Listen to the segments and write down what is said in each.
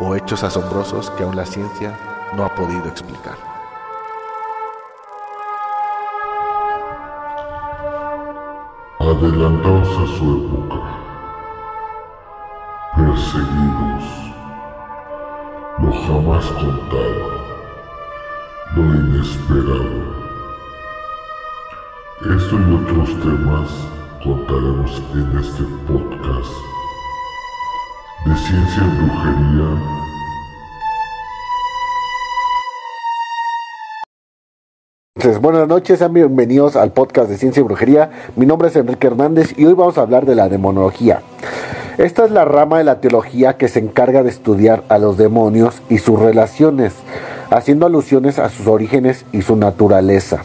o hechos asombrosos que aún la ciencia no ha podido explicar. Adelantados a su época, perseguidos, lo jamás contado, lo inesperado. Esto y otros temas contaremos en este podcast de ciencia brujería. Entonces, buenas noches, sean bienvenidos al podcast de Ciencia y Brujería. Mi nombre es Enrique Hernández y hoy vamos a hablar de la demonología. Esta es la rama de la teología que se encarga de estudiar a los demonios y sus relaciones, haciendo alusiones a sus orígenes y su naturaleza.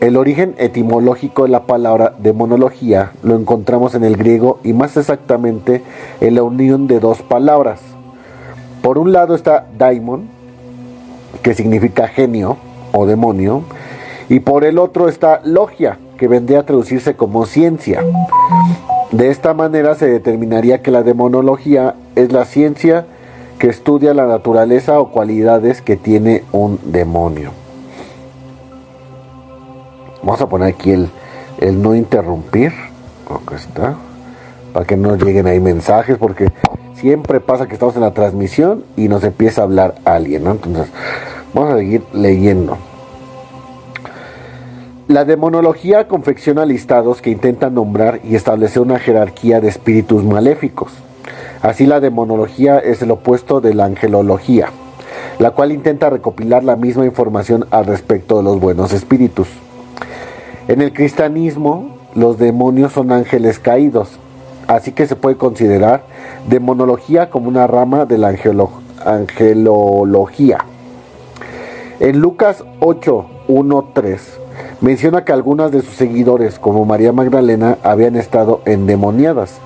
El origen etimológico de la palabra demonología lo encontramos en el griego y más exactamente en la unión de dos palabras. Por un lado está daimon, que significa genio o demonio, y por el otro está logia, que vendría a traducirse como ciencia. De esta manera se determinaría que la demonología es la ciencia que estudia la naturaleza o cualidades que tiene un demonio. Vamos a poner aquí el, el no interrumpir. Acá está. Para que no lleguen ahí mensajes, porque siempre pasa que estamos en la transmisión y nos empieza a hablar alguien, ¿no? Entonces, vamos a seguir leyendo. La demonología confecciona listados que intentan nombrar y establecer una jerarquía de espíritus maléficos. Así la demonología es el opuesto de la angelología, la cual intenta recopilar la misma información al respecto de los buenos espíritus. En el cristianismo, los demonios son ángeles caídos, así que se puede considerar demonología como una rama de la angelo angelología. En Lucas 8, 1, 3, menciona que algunas de sus seguidores, como María Magdalena, habían estado endemoniadas.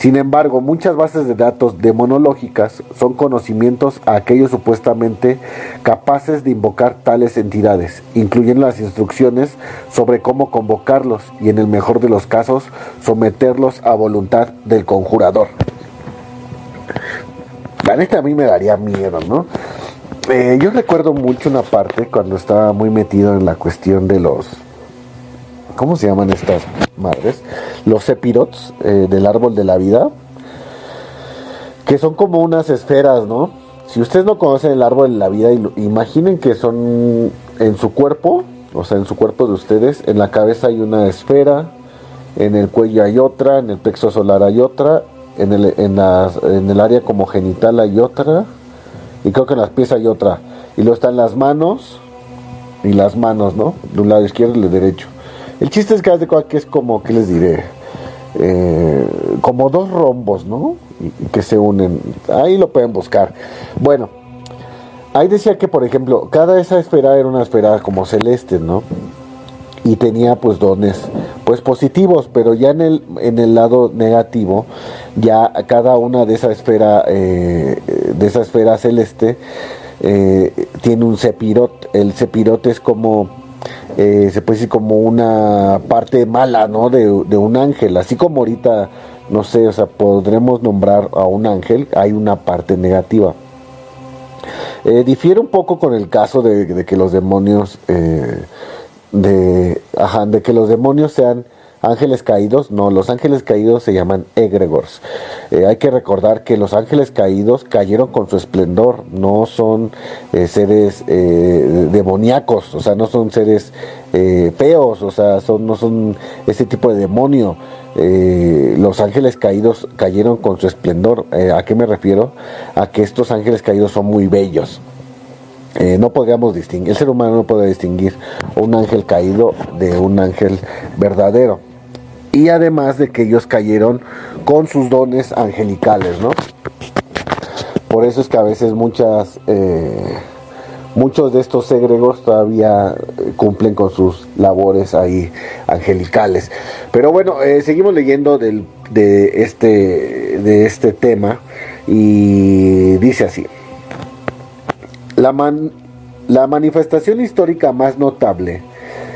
Sin embargo, muchas bases de datos demonológicas son conocimientos a aquellos supuestamente capaces de invocar tales entidades, incluyendo las instrucciones sobre cómo convocarlos y en el mejor de los casos someterlos a voluntad del conjurador. La neta a mí me daría miedo, ¿no? Eh, yo recuerdo mucho una parte cuando estaba muy metido en la cuestión de los ¿cómo se llaman estas madres? Los sepirots eh, del árbol de la vida, que son como unas esferas, ¿no? Si ustedes no conocen el árbol de la vida, imaginen que son en su cuerpo, o sea, en su cuerpo de ustedes, en la cabeza hay una esfera, en el cuello hay otra, en el plexo solar hay otra, en el, área como genital hay otra, y creo que en las pies hay otra. Y luego están las manos, y las manos, ¿no? De un lado izquierdo y el derecho. El chiste es que que es como, ¿qué les diré? Eh, como dos rombos, ¿no? Que se unen. Ahí lo pueden buscar. Bueno, ahí decía que, por ejemplo, cada esa esfera era una esfera como celeste, ¿no? Y tenía pues dones pues positivos, pero ya en el, en el lado negativo, ya cada una de esa esfera, eh, de esa esfera celeste, eh, tiene un cepirot. El cepirot es como eh, se puede decir como una parte mala, ¿no? De, un ángel, así como ahorita, no sé, o sea, podremos nombrar a un ángel, hay una parte negativa. Eh, difiere un poco con el caso de, que los demonios, eh, de, ajá, de que los demonios sean ángeles caídos, no, los ángeles caídos se llaman egregors. Eh, hay que recordar que los ángeles caídos cayeron con su esplendor, no son eh, seres eh, demoníacos, o sea, no son seres feos, o sea, son, no son ese tipo de demonio. los ángeles caídos cayeron con su esplendor. ¿A qué me refiero? A que estos ángeles caídos son muy bellos. no podríamos distinguir, el ser humano no puede distinguir un ángel caído de un ángel verdadero y además de que ellos cayeron con sus dones angelicales, ¿no? Por eso es que a veces muchas, eh, muchos de estos egregos todavía eh, cumplen con sus labores ahí angelicales. Pero bueno, eh, seguimos leyendo de, este, de este tema y dice así. La, la manifestación histórica más notable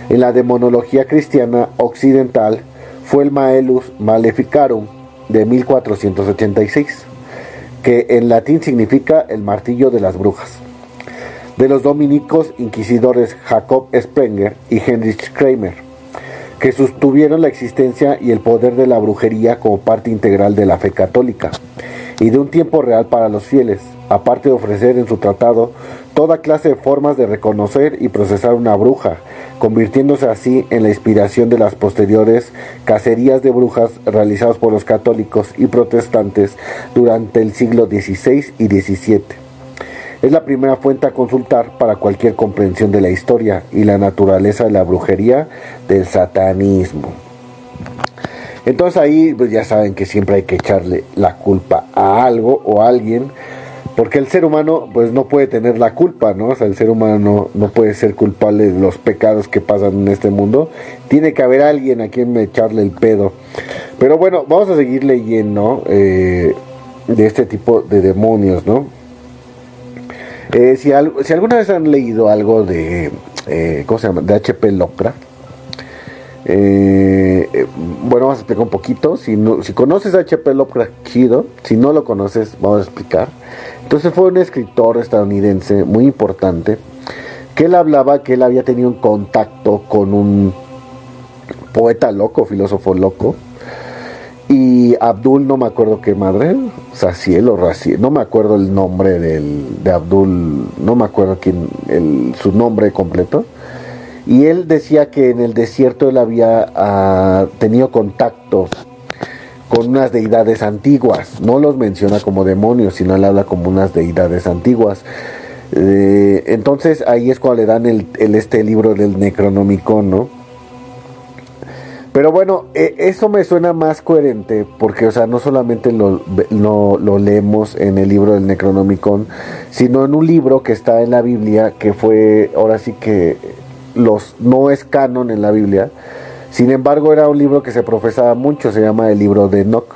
en la demonología cristiana occidental fue el Maelus Maleficarum de 1486 que en latín significa el martillo de las brujas, de los dominicos inquisidores Jacob Sprenger y Heinrich Kramer, que sostuvieron la existencia y el poder de la brujería como parte integral de la fe católica y de un tiempo real para los fieles, aparte de ofrecer en su tratado toda clase de formas de reconocer y procesar una bruja, convirtiéndose así en la inspiración de las posteriores cacerías de brujas realizadas por los católicos y protestantes durante el siglo XVI y XVII. Es la primera fuente a consultar para cualquier comprensión de la historia y la naturaleza de la brujería del satanismo. Entonces ahí pues ya saben que siempre hay que echarle la culpa a algo o a alguien porque el ser humano pues no puede tener la culpa, ¿no? O sea, el ser humano no, puede ser culpable de los pecados que pasan en este mundo. Tiene que haber alguien a quien echarle el pedo. Pero bueno, vamos a seguir leyendo eh, de este tipo de demonios, ¿no? Eh, si, alguna vez han leído algo de, eh, ¿cómo se llama? De H.P. Lovecraft. bueno, vamos a explicar un poquito. Si, no, si conoces H.P. Lovecraft, chido. Si no lo conoces, vamos a explicar. Entonces fue un escritor estadounidense muy importante que él hablaba que él había tenido un contacto con un poeta loco, filósofo loco, y Abdul, no me acuerdo qué madre, Saciel o Raciel, no me acuerdo el nombre de Abdul, no me acuerdo quién, su nombre completo. Y él decía que en el desierto él había ah, tenido contacto con unas deidades antiguas. No los menciona como demonios, sino le habla como unas deidades antiguas. Eh, entonces ahí es cuando le dan el, este libro del Necronomicon, ¿no? Pero bueno, e, eso me suena más coherente porque, o sea, no solamente lo, lo, leemos en el libro del Necronomicon, sino en un libro que está en la Biblia, que fue, ahora sí que los no es canon en la Biblia, sin embargo, era un libro que se profesaba mucho, se llama el libro de Enoch.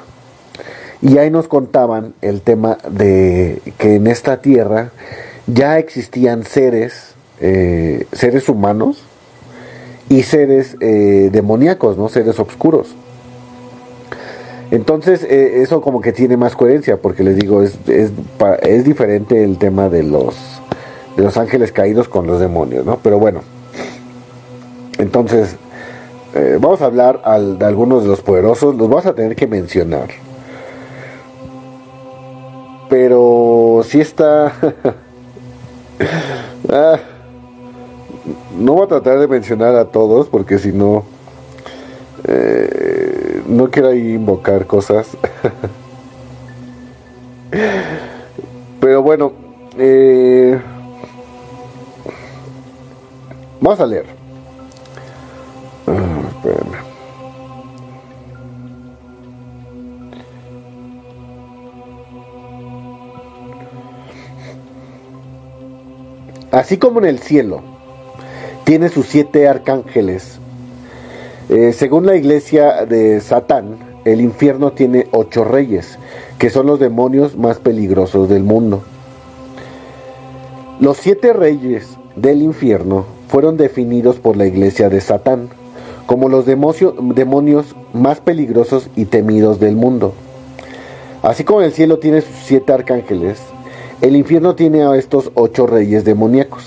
Y ahí nos contaban el tema de que en esta tierra ya existían seres, eh, seres humanos y seres eh, demoníacos, ¿no? Seres oscuros. Entonces, eh, eso como que tiene más coherencia, porque les digo, es, es, es diferente el tema de los, de los ángeles caídos con los demonios, ¿no? Pero bueno, entonces, eh, vamos a hablar de algunos de los poderosos, los vamos a tener que mencionar. Pero si está... Ah, no voy a tratar de mencionar a todos porque si no... Eh, no quiero ahí invocar cosas. Pero bueno, eh, vamos a leer. Así como en el cielo tiene sus siete arcángeles, eh, según la iglesia de Satán, el infierno tiene ocho reyes, que son los demonios más peligrosos del mundo. Los siete reyes del infierno fueron definidos por la iglesia de Satán como los demonios más peligrosos y temidos del mundo. Así como el cielo tiene sus siete arcángeles, el infierno tiene a estos ocho reyes demoníacos,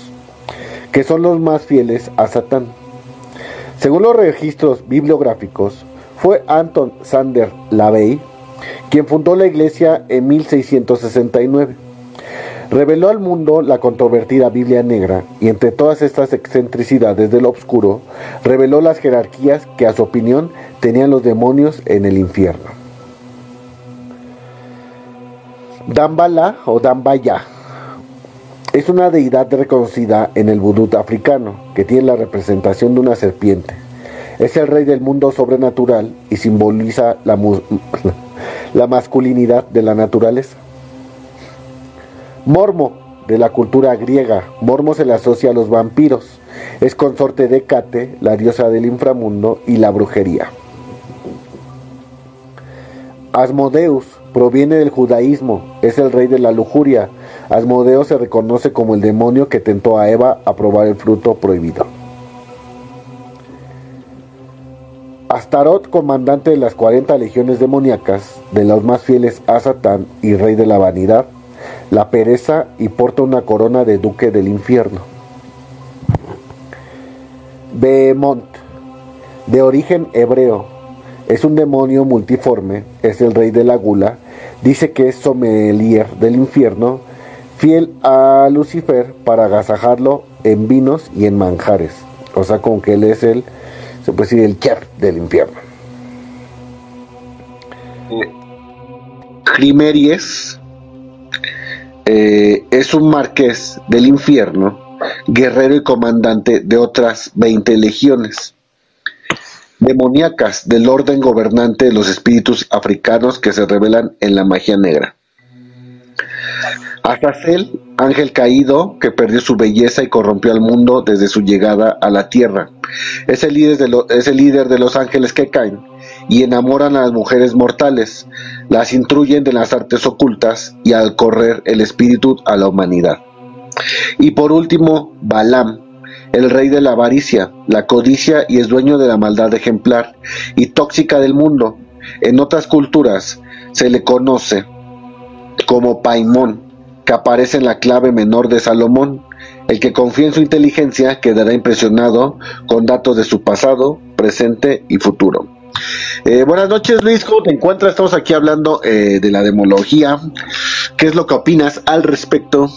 que son los más fieles a Satán. Según los registros bibliográficos, fue Anton Sander Lavey quien fundó la iglesia en 1669 reveló al mundo la controvertida Biblia negra y entre todas estas excentricidades del obscuro, reveló las jerarquías que a su opinión tenían los demonios en el infierno. Dambala o Dambaya es una deidad reconocida en el vudú africano que tiene la representación de una serpiente. Es el rey del mundo sobrenatural y simboliza la, la masculinidad de la naturaleza. Mormo, de la cultura griega. Mormo se le asocia a los vampiros. Es consorte de Cate, la diosa del inframundo y la brujería. Asmodeus proviene del judaísmo, es el rey de la lujuria. Asmodeus se reconoce como el demonio que tentó a Eva a probar el fruto prohibido. Astarot, comandante de las 40 legiones demoníacas, de los más fieles a Satán y rey de la vanidad, la pereza y porta una corona de duque del infierno. Behemoth, de origen hebreo, es un demonio multiforme, es el rey de la gula, dice que es sommelier del infierno, fiel a Lucifer para agasajarlo en vinos y en manjares. O sea, con que él es el, se puede decir, el chef del infierno. Climeries eh, es un marqués del infierno, guerrero y comandante de otras 20 legiones demoníacas del orden gobernante de los espíritus africanos que se revelan en la magia negra. Azazel, ángel caído que perdió su belleza y corrompió al mundo desde su llegada a la tierra. Es el líder de, es el líder de los ángeles que caen y enamoran a las mujeres mortales, las intruyen de las artes ocultas y al correr el espíritu a la humanidad. Y por último, Balaam, el rey de la avaricia, la codicia y es dueño de la maldad ejemplar y tóxica del mundo. En otras culturas se le conoce como Paimón, que aparece en la clave menor de Salomón. El que confía en su inteligencia quedará impresionado con datos de su pasado, presente y futuro. Eh, buenas noches Luis, ¿cómo te encuentras? Estamos aquí hablando eh, de la demología. ¿Qué es lo que opinas al respecto?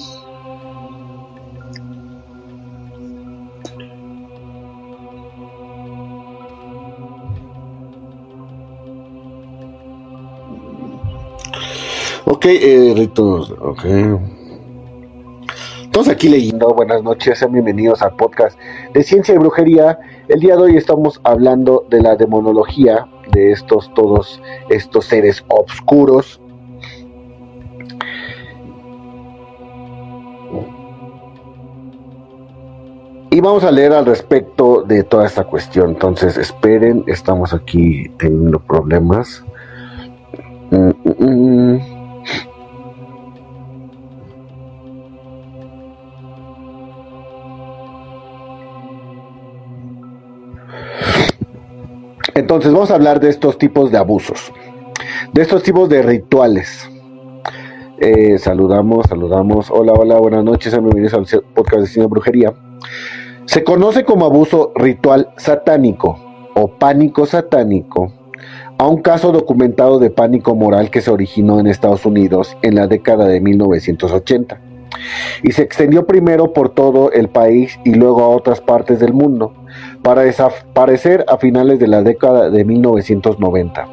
Ok, eh, Ritos, ok. Todos aquí leyendo, buenas noches, sean bienvenidos al podcast de Ciencia y Brujería. El día de hoy estamos hablando de la demonología, de estos todos estos seres oscuros. Y vamos a leer al respecto de toda esta cuestión. Entonces, esperen, estamos aquí teniendo problemas. Mm, mm, Entonces vamos a hablar de estos tipos de abusos, de estos tipos de rituales. Eh, saludamos, saludamos. Hola, hola, buenas noches, bienvenidos al podcast de Cine Brujería. Se conoce como abuso ritual satánico o pánico satánico a un caso documentado de pánico moral que se originó en Estados Unidos en la década de 1980 y se extendió primero por todo el país y luego a otras partes del mundo, para desaparecer a finales de la década de 1990.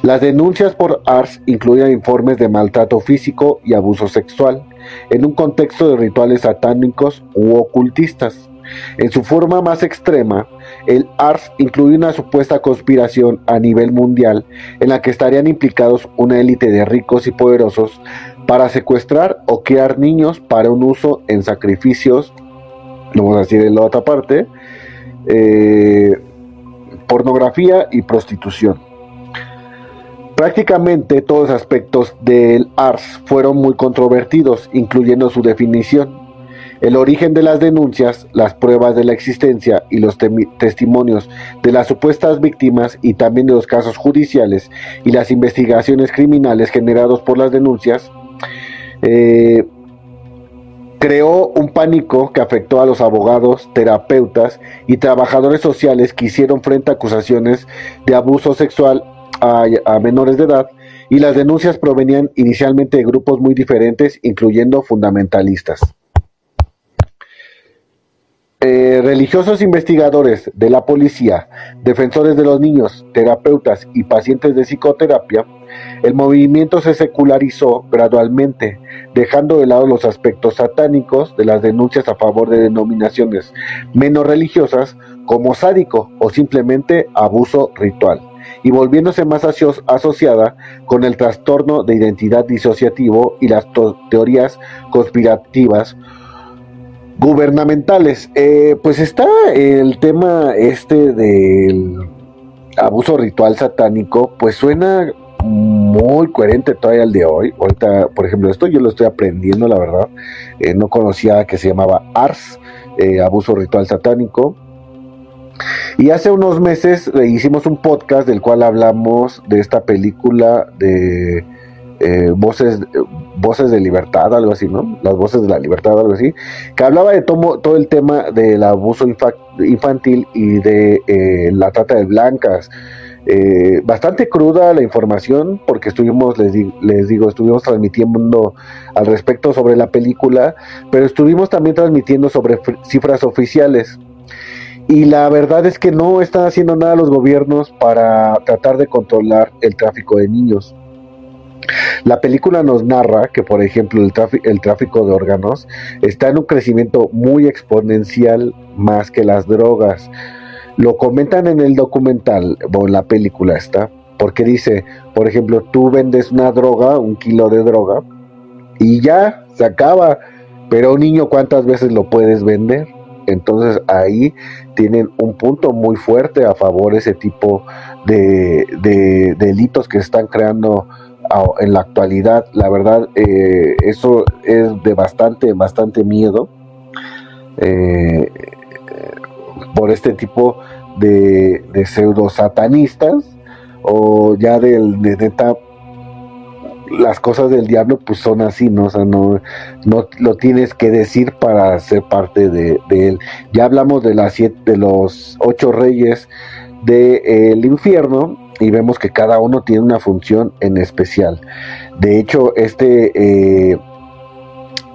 Las denuncias por ARS incluían informes de maltrato físico y abuso sexual, en un contexto de rituales satánicos u ocultistas. En su forma más extrema, el ARS incluye una supuesta conspiración a nivel mundial en la que estarían implicados una élite de ricos y poderosos para secuestrar o criar niños para un uso en sacrificios, vamos a decir en la otra parte, eh, pornografía y prostitución. Prácticamente todos los aspectos del ARS fueron muy controvertidos, incluyendo su definición, el origen de las denuncias, las pruebas de la existencia y los testimonios de las supuestas víctimas y también de los casos judiciales y las investigaciones criminales generados por las denuncias, eh, creó un pánico que afectó a los abogados, terapeutas y trabajadores sociales que hicieron frente a acusaciones de abuso sexual a, menores de edad y las denuncias provenían inicialmente de grupos muy diferentes, incluyendo fundamentalistas. Eh, religiosos investigadores de la policía, defensores de los niños, terapeutas y pacientes de psicoterapia, el movimiento se secularizó gradualmente, dejando de lado los aspectos satánicos de las denuncias a favor de denominaciones menos religiosas como sádico o simplemente abuso ritual, y volviéndose más asociada con el trastorno de identidad disociativo y las teorías conspirativas gubernamentales. Eh, pues está el tema este del abuso ritual satánico, pues suena muy coherente todavía al de hoy. Ahorita, por ejemplo, esto yo lo estoy aprendiendo, la verdad. Eh, no conocía que se llamaba ARS, eh, abuso ritual satánico. Y hace unos meses hicimos un podcast del cual hablamos de esta película de eh, voces, voces de libertad, algo así, ¿no? Las voces de la libertad, algo así, que hablaba de todo el tema del abuso infantil y de eh, la trata de blancas. Eh, bastante cruda la información porque estuvimos, les, les, digo, estuvimos transmitiendo al respecto sobre la película, pero estuvimos también transmitiendo sobre cifras oficiales. Y la verdad es que no están haciendo nada los gobiernos para tratar de controlar el tráfico de niños. La película nos narra que, por ejemplo, el, tráfico de órganos está en un crecimiento muy exponencial más que las drogas. Lo comentan en el documental, o en la película está, porque dice, por ejemplo, tú vendes una droga, un kilo de droga, y ya se acaba, pero un niño cuántas veces lo puedes vender? Entonces ahí tienen un punto muy fuerte a favor ese tipo de, delitos que están creando en la actualidad. La verdad, eh, eso es de bastante, bastante miedo eh, por este tipo de, de pseudo satanistas o ya del, de neta las cosas del diablo pues son así, ¿no? O sea, no, no lo tienes que decir para ser parte de, él. Ya hablamos de las siete, de los ocho reyes del infierno y vemos que cada uno tiene una función en especial. De hecho, este, eh,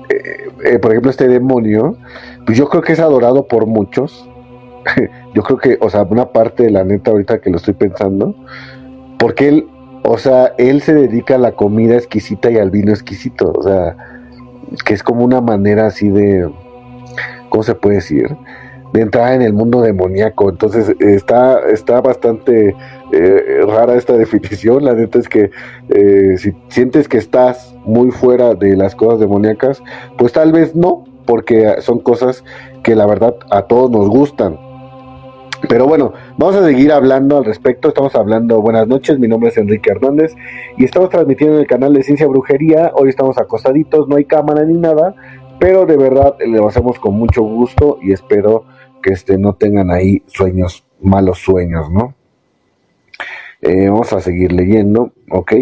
eh, eh, por ejemplo, este demonio, pues yo creo que es adorado por muchos. yo creo que, o sea, una parte de la neta ahorita que lo estoy pensando, porque él o sea, él se dedica a la comida exquisita y al vino exquisito. O sea, que es como una manera así de, ¿cómo se puede decir? De entrar en el mundo demoníaco. Entonces está, está bastante eh, rara esta definición. La neta es que eh, si sientes que estás muy fuera de las cosas demoníacas, pues tal vez no, porque son cosas que la verdad a todos nos gustan pero bueno, vamos a seguir hablando al respecto. Estamos hablando, buenas noches, mi nombre es Enrique Hernández y estamos transmitiendo en el canal de Ciencia Brujería. Hoy estamos acostaditos, no hay cámara ni nada, pero de verdad lo hacemos con mucho gusto y espero que este, no tengan ahí sueños, malos sueños, ¿no? Eh, vamos a seguir leyendo, ¿ok?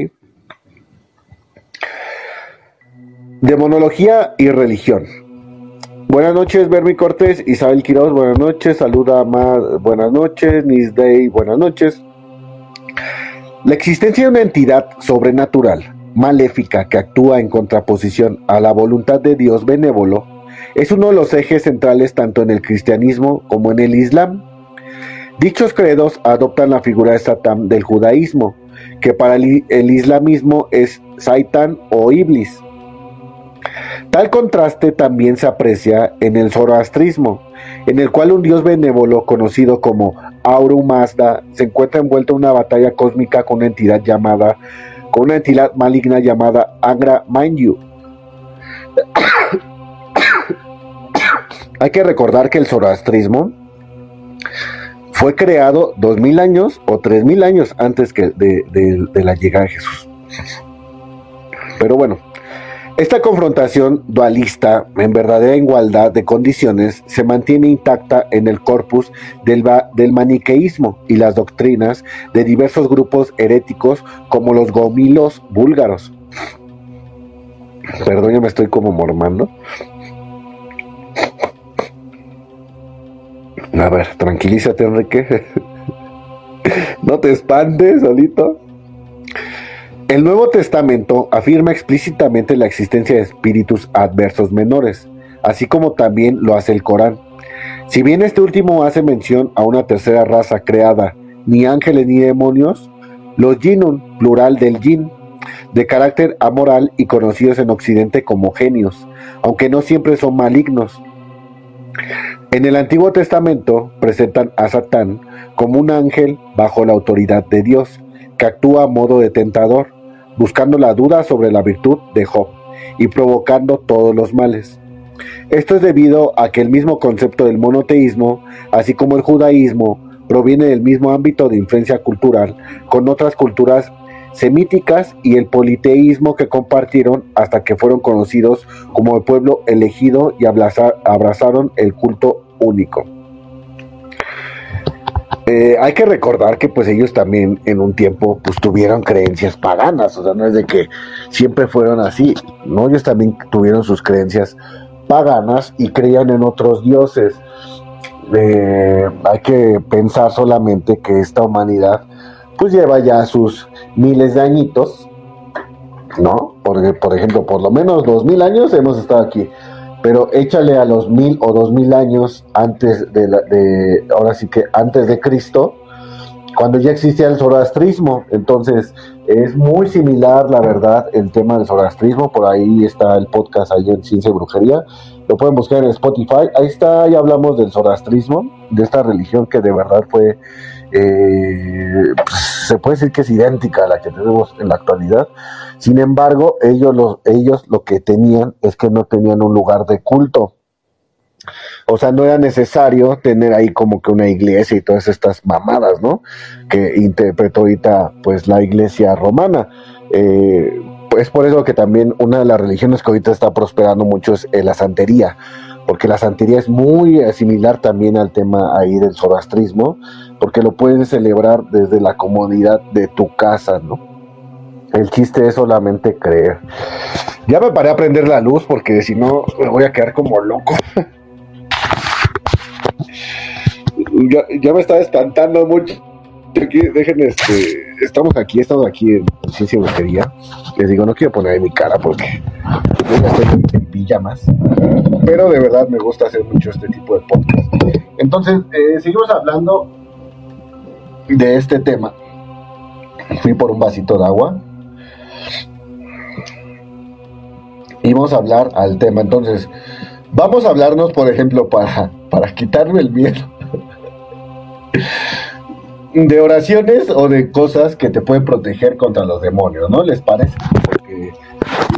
Demonología y religión. Buenas noches, Bermi Cortés, Isabel Quiroz, buenas noches, saluda más, buenas noches, Day, buenas noches. La existencia de una entidad sobrenatural, maléfica, que actúa en contraposición a la voluntad de Dios benévolo, es uno de los ejes centrales tanto en el cristianismo como en el islam. Dichos credos adoptan la figura de Satán del judaísmo, que para el, islamismo es Saitan o Iblis Tal contraste también se aprecia en el zoroastrismo, en el cual un dios benévolo conocido como Auru Mazda se encuentra envuelto en una batalla cósmica con una entidad llamada con una entidad maligna llamada Angra Mainyu. Hay que recordar que el zoroastrismo fue creado dos mil años o tres mil años antes que de, la llegada de Jesús. Pero bueno, esta confrontación dualista en verdadera igualdad de condiciones se mantiene intacta en el corpus del, del, maniqueísmo y las doctrinas de diversos grupos heréticos como los gomilos búlgaros. Perdón, ya me estoy como mormando. A ver, tranquilízate, Enrique. no te espantes, solito. El Nuevo Testamento afirma explícitamente la existencia de espíritus adversos menores, así como también lo hace el Corán. Si bien este último hace mención a una tercera raza creada, ni ángeles ni demonios, los jinun, plural del jin, de carácter amoral y conocidos en Occidente como genios, aunque no siempre son malignos. En el Antiguo Testamento presentan a Satán como un ángel bajo la autoridad de Dios, que actúa a modo de tentador, buscando la duda sobre la virtud de Job y provocando todos los males. Esto es debido a que el mismo concepto del monoteísmo, así como el judaísmo, proviene del mismo ámbito de influencia cultural con otras culturas semíticas y el politeísmo que compartieron hasta que fueron conocidos como el pueblo elegido y abrazaron el culto único. Eh, hay que recordar que pues ellos también en un tiempo pues tuvieron creencias paganas, o sea, no es de que siempre fueron así, ¿no? Ellos también tuvieron sus creencias paganas y creían en otros dioses. Eh, hay que pensar solamente que esta humanidad pues lleva ya sus miles de añitos, ¿no? Porque, por ejemplo, por lo menos dos mil años hemos estado aquí, pero échale a los mil o dos mil años antes de, la, de ahora sí que antes de Cristo, cuando ya existía el zoroastrismo, entonces es muy similar, la verdad, el tema del zoroastrismo, por ahí está el podcast ahí en Ciencia y Brujería, lo pueden buscar en Spotify. Ahí está, ya hablamos del zoroastrismo, de esta religión que de verdad fue, eh, pues, se puede decir que es idéntica a la que tenemos en la actualidad. Sin embargo, ellos, los, ellos lo que tenían es que no tenían un lugar de culto. O sea, no era necesario tener ahí como que una iglesia y todas estas mamadas, ¿no? Que interpretó ahorita, pues, la iglesia romana. Eh, es por eso que también una de las religiones que ahorita está prosperando mucho es eh, la santería, porque la santería es muy similar también al tema ahí del zoroastrismo, porque lo puedes celebrar desde la comodidad de tu casa, ¿no? El chiste es solamente creer. Ya me paré a prender la luz porque si no me voy a quedar como loco. ya, ya me está espantando mucho aquí, dejen este, estamos aquí, estamos aquí en Ciencia Brujería. Les digo, no quiero poner mi cara porque yo estoy en, pijamas, pero de verdad me gusta hacer mucho este tipo de podcast. Entonces, eh, seguimos hablando de este tema. Fui por un vasito de agua y vamos a hablar al tema. Entonces, vamos a hablarnos, por ejemplo, para, para quitarme el miedo de oraciones o de cosas que te pueden proteger contra los demonios, ¿no? ¿Les parece? Porque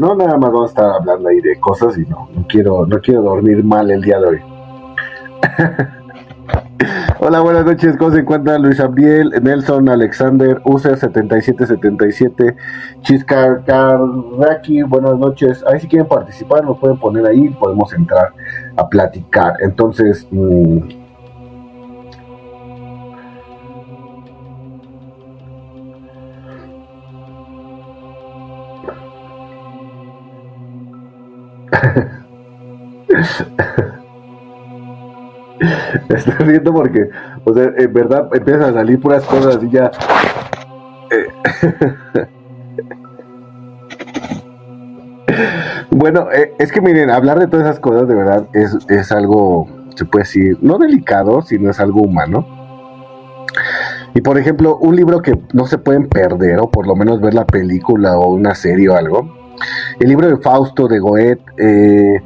no nada más vamos a estar hablando ahí de cosas y no, no quiero, no quiero dormir mal el día de hoy. Hola, buenas noches. ¿Cómo se encuentra Luis Abiel, Nelson, Alexander, User 7777, Chiscar Carraki? Buenas noches. Ahí si quieren participar, nos pueden poner ahí, podemos entrar a platicar. Entonces, mmm, Estoy riendo porque, o sea, en verdad empiezan a salir puras cosas y ya. Eh, bueno, eh, es que miren, hablar de todas esas cosas de verdad es, es algo, se puede decir, no delicado, sino es algo humano. Y por ejemplo, un libro que no se pueden perder, o por lo menos ver la película o una serie o algo, el libro de Fausto de Goethe, eh,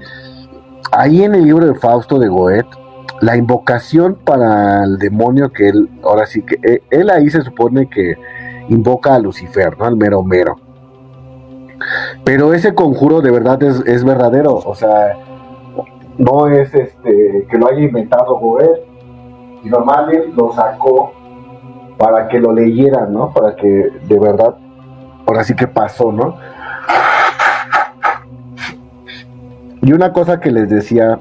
ahí en el libro de Fausto de Goethe, la invocación para el demonio que él, ahora sí que eh, él ahí se supone que invoca a Lucifer, ¿no? Al mero mero. Pero ese conjuro de verdad es, verdadero, o sea, no es este que lo haya inventado Goethe, sino más lo sacó para que lo leyeran, ¿no? Para que de verdad, ahora sí que pasó, ¿no? Y una cosa que les decía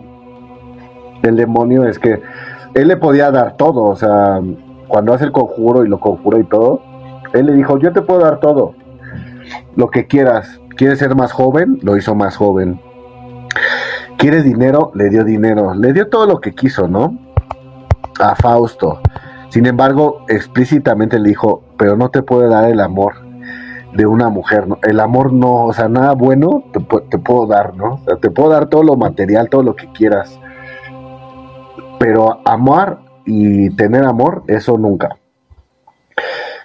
el demonio es que él le podía dar todo, o sea, cuando hace el conjuro y lo conjura y todo, él le dijo, yo te puedo dar todo, lo que quieras. ¿Quieres ser más joven? Lo hizo más joven. ¿Quieres dinero? Le dio dinero. Le dio todo lo que quiso, ¿no? A Fausto. Sin embargo, explícitamente le dijo, pero no te puede dar el amor de una mujer, ¿no? El amor no, o sea, nada bueno te, te, puedo dar, ¿no? O sea, te puedo dar todo lo material, todo lo que quieras. Pero amar y tener amor, eso nunca.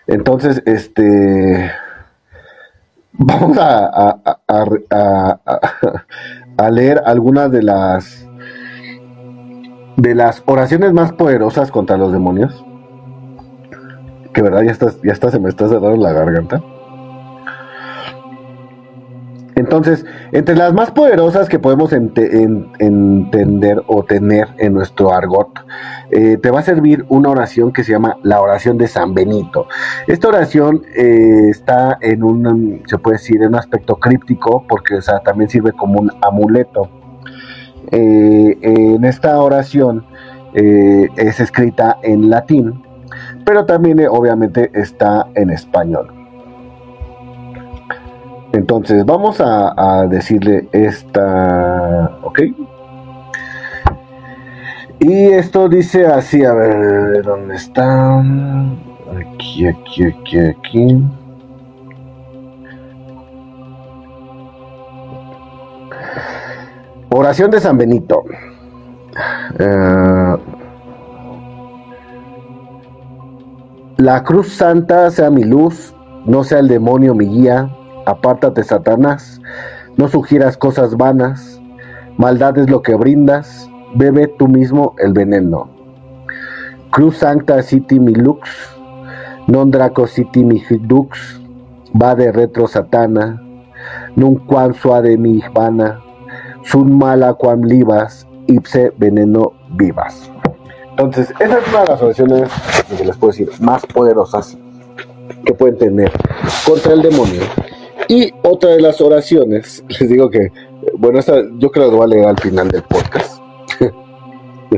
Entonces, este... Vamos a, a, a leer algunas de las de las oraciones más poderosas contra los demonios. Que verdad, ya estás, ya está, se me está cerrando la garganta. Entonces, entre las más poderosas que podemos entender o tener en nuestro argot, eh, te va a servir una oración que se llama la oración de San Benito. Esta oración eh, está en un, se puede decir, en un aspecto críptico, porque también sirve como un amuleto. Eh, en esta oración es escrita en latín, pero también obviamente está en español. Entonces, vamos a, decirle esta, ¿ok? Y esto dice así, a ver, ¿dónde está? Aquí, aquí, aquí, aquí. Oración de San Benito. Eh, la cruz santa sea mi luz, no sea el demonio mi guía, apártate Satanás, no sugieras cosas vanas, maldad es lo que brindas, bebe tú mismo el veneno. Cruz sancta siti mi lux, non draco siti mi dux, va de retro satana, nun quam suade mi vana, sun mala quam libas, ipse veneno vivas. Entonces, esa es una de las oraciones que les puedo decir más poderosas que pueden tener contra el demonio y otra de las oraciones, les digo que, bueno, esta yo creo que lo voy a leer al final del podcast.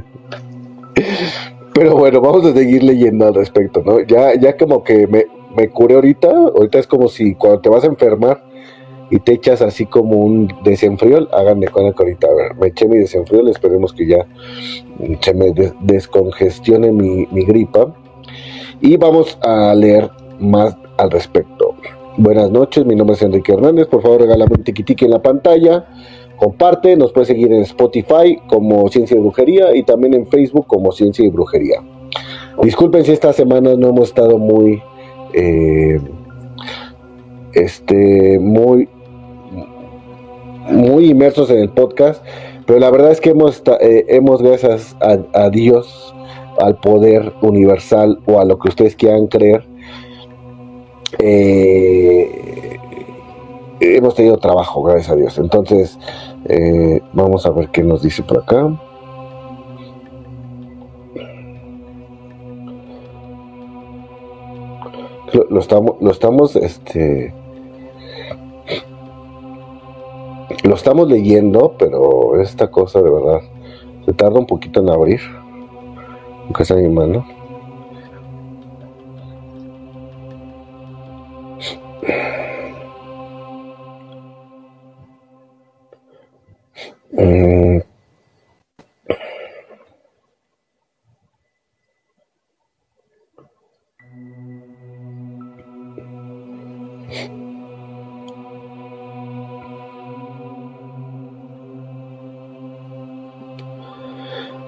Pero bueno, vamos a seguir leyendo al respecto, ¿no? Ya, ya como que me, me curé ahorita, ahorita es como si cuando te vas a enfermar y te echas así como un desenfrío, háganme con que ahorita, a ver, me eché mi desenfrío, esperemos que ya se me descongestione mi gripa. Y vamos a leer más al respecto. Buenas noches, mi nombre es Enrique Hernández. Por favor, regálame un tiquitiqui en la pantalla. Comparte, nos puedes seguir en Spotify como Ciencia y Brujería y también en Facebook como Ciencia y Brujería. Disculpen si esta semana no hemos estado muy, eh, este, muy, muy inmersos en el podcast, pero la verdad es que hemos, eh, hemos gracias a Dios, al poder universal o a lo que ustedes quieran creer, eh, hemos tenido trabajo, gracias a Dios. Entonces, eh, vamos a ver qué nos dice por acá. Lo, estamos, lo estamos, este, lo estamos leyendo, pero esta cosa de verdad se tarda un poquito en abrir, aunque sea mi mano. Mm.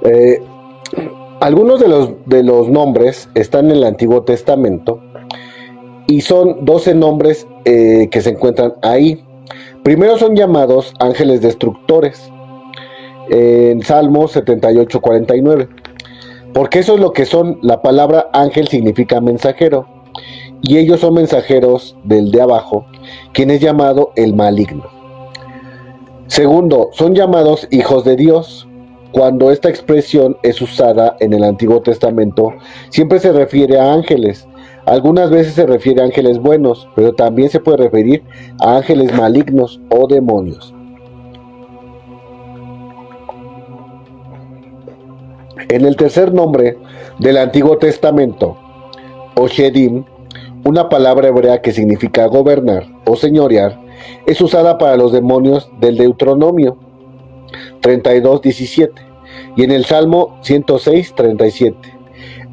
Eh, algunos de los, de los nombres están en el Antiguo Testamento y son 12 nombres eh, que se encuentran ahí. Primero son llamados ángeles destructores en Salmo 78, 49. Porque eso es lo que son. La palabra ángel significa mensajero. Y ellos son mensajeros del de abajo, quien es llamado el maligno. Segundo, son llamados hijos de Dios. Cuando esta expresión es usada en el Antiguo Testamento, siempre se refiere a ángeles. Algunas veces se refiere a ángeles buenos, pero también se puede referir a ángeles malignos o demonios. En el tercer nombre del Antiguo Testamento, Oshedim, una palabra hebrea que significa gobernar o señorear, es usada para los demonios del Deuteronomio 32.17 y en el Salmo 106.37.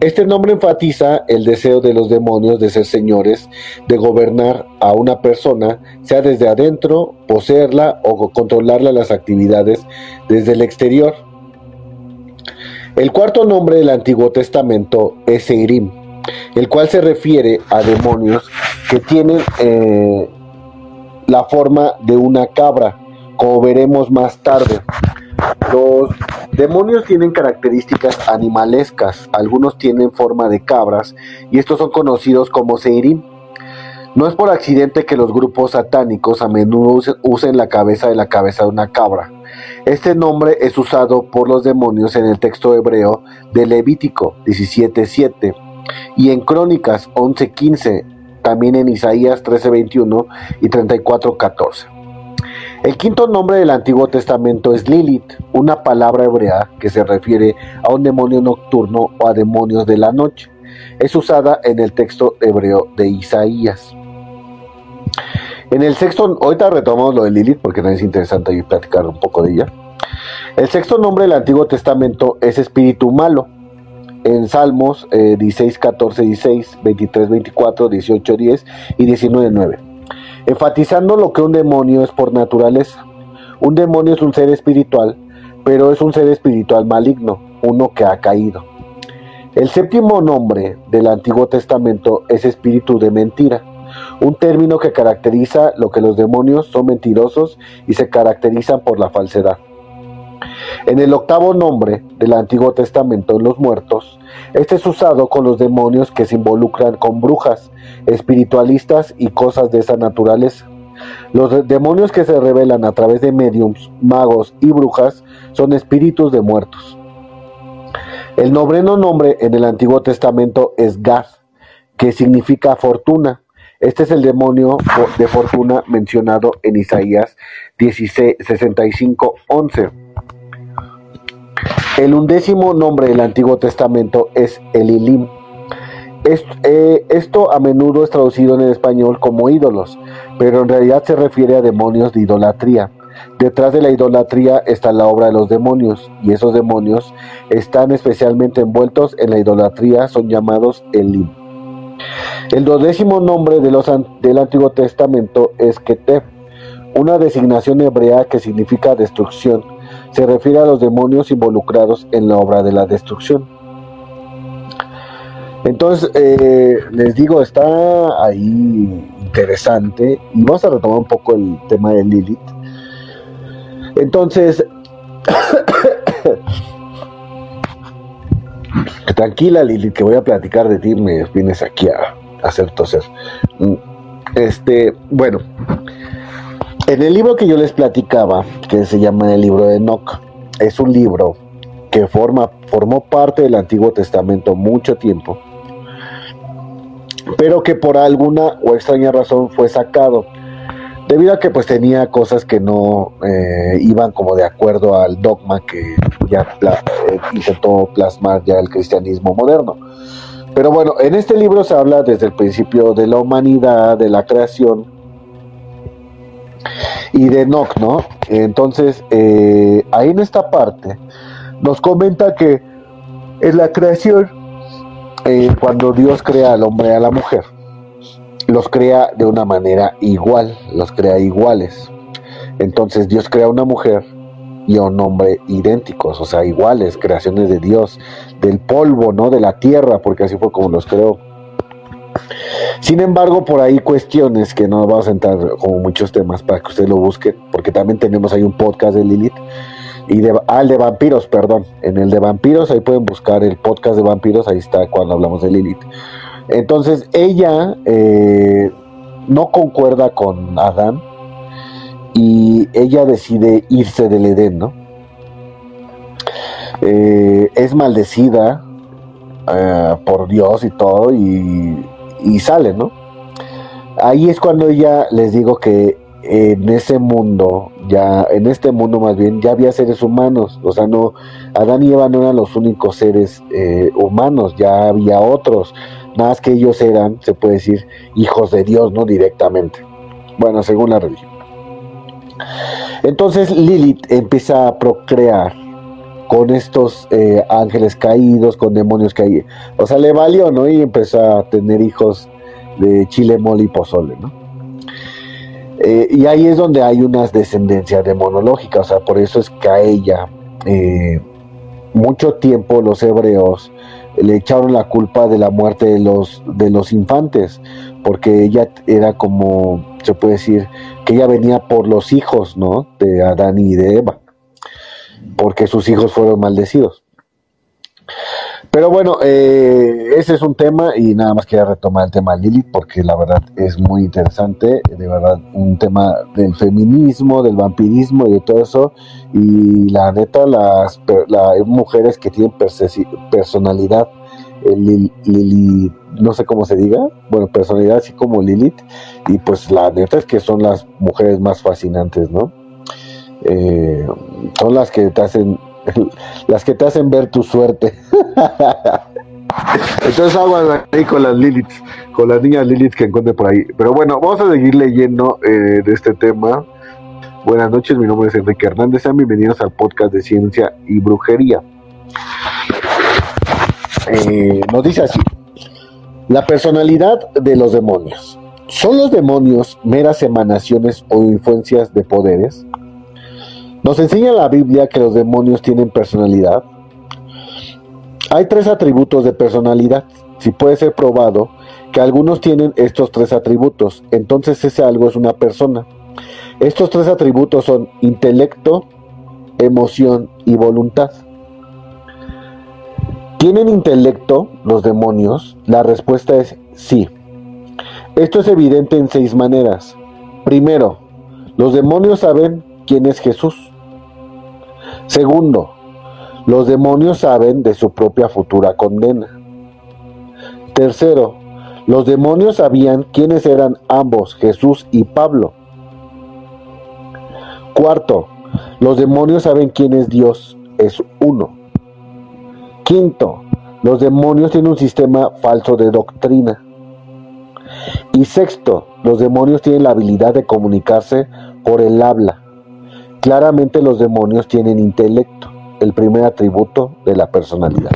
Este nombre enfatiza el deseo de los demonios de ser señores, de gobernar a una persona, sea desde adentro, poseerla o controlarla las actividades desde el exterior. El cuarto nombre del Antiguo Testamento es Eirim, el cual se refiere a demonios que tienen eh, la forma de una cabra, como veremos más tarde. Demonios tienen características animalescas, algunos tienen forma de cabras y estos son conocidos como Seirim. No es por accidente que los grupos satánicos a menudo usen la cabeza de la cabeza de una cabra. Este nombre es usado por los demonios en el texto hebreo de Levítico 17:7 y en Crónicas 11:15, también en Isaías 13:21 y 34:14. El quinto nombre del Antiguo Testamento es Lilith, una palabra hebrea que se refiere a un demonio nocturno o a demonios de la noche. Es usada en el texto hebreo de Isaías. En el sexto, ahorita retomamos lo de Lilith porque no es interesante ahí platicar un poco de ella. El sexto nombre del Antiguo Testamento es espíritu malo. En Salmos 16, 14, 16, 23, 24, 18, 10 y 19, 9 enfatizando lo que un demonio es por naturaleza. Un demonio es un ser espiritual, pero es un ser espiritual maligno, uno que ha caído. El séptimo nombre del Antiguo Testamento es espíritu de mentira, un término que caracteriza lo que los demonios son mentirosos y se caracterizan por la falsedad. En el octavo nombre del Antiguo Testamento, los muertos, este es usado con los demonios que se involucran con brujas, espiritualistas y cosas de esa naturaleza. Los demonios que se revelan a través de mediums, magos y brujas son espíritus de muertos. El noveno nombre en el Antiguo Testamento es Gad, que significa fortuna. Este es el demonio de fortuna mencionado en Isaías 16, 65, 11. El undécimo nombre del Antiguo Testamento es Elilim. Eh, esto a menudo es traducido en el español como ídolos, pero en realidad se refiere a demonios de idolatría. Detrás de la idolatría está la obra de los demonios, y esos demonios están especialmente envueltos en la idolatría, son llamados Elim. El dodécimo nombre del Antiguo Testamento es Keteb, una designación hebrea que significa destrucción se refiere a los demonios involucrados en la obra de la destrucción. Entonces, eh, les digo, está ahí interesante y vamos a retomar un poco el tema de Lilith. Entonces, tranquila Lilith, que voy a platicar de ti, me vienes aquí a, hacer toser. Mm, este, bueno, en el libro que yo les platicaba, que se llama el libro de Enoch, es un libro que forma, formó parte del Antiguo Testamento mucho tiempo, pero que por alguna o extraña razón fue sacado, debido a que pues tenía cosas que no eh, iban como de acuerdo al dogma que ya eh, intentó plasmar ya el cristianismo moderno. Pero bueno, en este libro se habla desde el principio de la humanidad, de la creación, y de Enoch, ¿no? Entonces, eh, ahí en esta parte nos comenta que en la creación, eh, cuando Dios crea al hombre y a la mujer, los crea de una manera igual, los crea iguales. Entonces Dios crea una mujer y a un hombre idénticos, o sea, iguales, creaciones de Dios, del polvo, ¿no? De la tierra, porque así fue como los creó. Sin embargo, por ahí cuestiones que no vamos a entrar como muchos temas para que usted lo busque, porque también tenemos ahí un podcast de Lilith y de, ah, el de vampiros, perdón. En el de vampiros, ahí pueden buscar el podcast de vampiros, ahí está cuando hablamos de Lilith. Entonces, ella eh, no concuerda con Adán y ella decide irse del Edén, ¿no? Eh, es maldecida eh, por Dios y todo y y sale, ¿no? Ahí es cuando ya les digo que en ese mundo, ya en este mundo más bien, ya había seres humanos, o sea, no, Adán y Eva no eran los únicos seres eh, humanos, ya había otros, más que ellos eran, se puede decir, hijos de Dios, no directamente. Bueno, según la religión. Entonces Lilith empieza a procrear con estos eh, ángeles caídos, con demonios caídos. O sea, le valió, ¿no? Y empezó a tener hijos de chile, mole y pozole, ¿no? Eh, y ahí es donde hay unas descendencias demonológicas, o sea, por eso es que a ella eh, mucho tiempo los hebreos le echaron la culpa de la muerte de los, de los infantes, porque ella era como, se puede decir, que ella venía por los hijos, ¿no? De Adán y de Eva porque sus hijos fueron maldecidos. Pero bueno, eh, ese es un tema y nada más quería retomar el tema de Lilith porque la verdad es muy interesante, de verdad un tema del feminismo, del vampirismo y de todo eso y la neta las mujeres que tienen personalidad eh, Lilith, no sé cómo se diga, bueno, personalidad así como Lilith y pues la neta es que son las mujeres más fascinantes, ¿no? Eh, son las que te hacen las que te hacen ver tu suerte. Entonces agua ahí con las Lilith, con las niñas Lilith que encuentre por ahí. Pero bueno, vamos a seguir leyendo eh, de este tema. Buenas noches, mi nombre es Enrique Hernández. Sean bienvenidos al podcast de ciencia y brujería. Eh, nos dice así: La personalidad de los demonios. ¿Son los demonios meras emanaciones o influencias de poderes? Nos enseña la Biblia que los demonios tienen personalidad. Hay tres atributos de personalidad. Si puede ser probado que algunos tienen estos tres atributos, entonces ese algo es una persona. Estos tres atributos son intelecto, emoción y voluntad. ¿Tienen intelecto los demonios? La respuesta es sí. Esto es evidente en seis maneras. Primero, los demonios saben quién es Jesús. Segundo, los demonios saben de su propia futura condena. Tercero, los demonios sabían quiénes eran ambos, Jesús y Pablo. Cuarto, los demonios saben quién es Dios, es uno. Quinto, los demonios tienen un sistema falso de doctrina. Y sexto, los demonios tienen la habilidad de comunicarse por el habla. Claramente los demonios tienen intelecto, el primer atributo de la personalidad.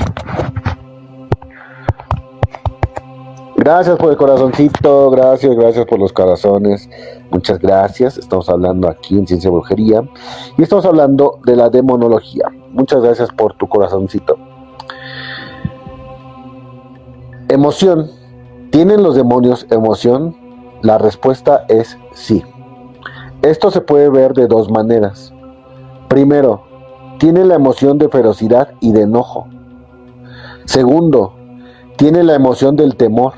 Gracias por el corazoncito, gracias, gracias por los corazones, muchas gracias. Estamos hablando aquí en Ciencia Brujería y estamos hablando de la demonología. Muchas gracias por tu corazoncito. Emoción. ¿Tienen los demonios emoción? La respuesta es sí. Esto se puede ver de dos maneras. Primero, tiene la emoción de ferocidad y de enojo. Segundo, tiene la emoción del temor.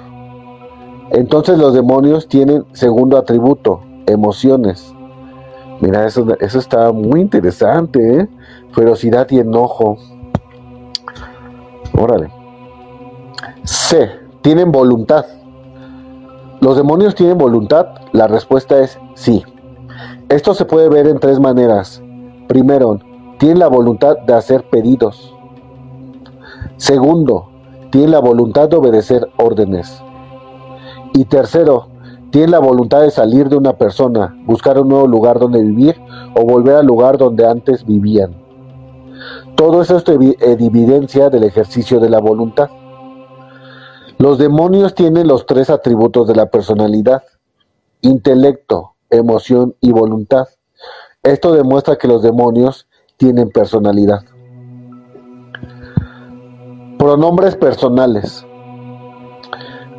Entonces los demonios tienen segundo atributo, emociones. Mira, eso, eso está muy interesante, ¿eh? Ferocidad y enojo. Órale. C. Tienen voluntad. ¿Los demonios tienen voluntad? La respuesta es sí. Esto se puede ver en tres maneras. Primero, tiene la voluntad de hacer pedidos. Segundo, tiene la voluntad de obedecer órdenes. Y tercero, tiene la voluntad de salir de una persona, buscar un nuevo lugar donde vivir o volver al lugar donde antes vivían. Todo eso es evidencia del ejercicio de la voluntad. Los demonios tienen los tres atributos de la personalidad. Intelecto, emoción y voluntad. Esto demuestra que los demonios tienen personalidad. Pronombres personales.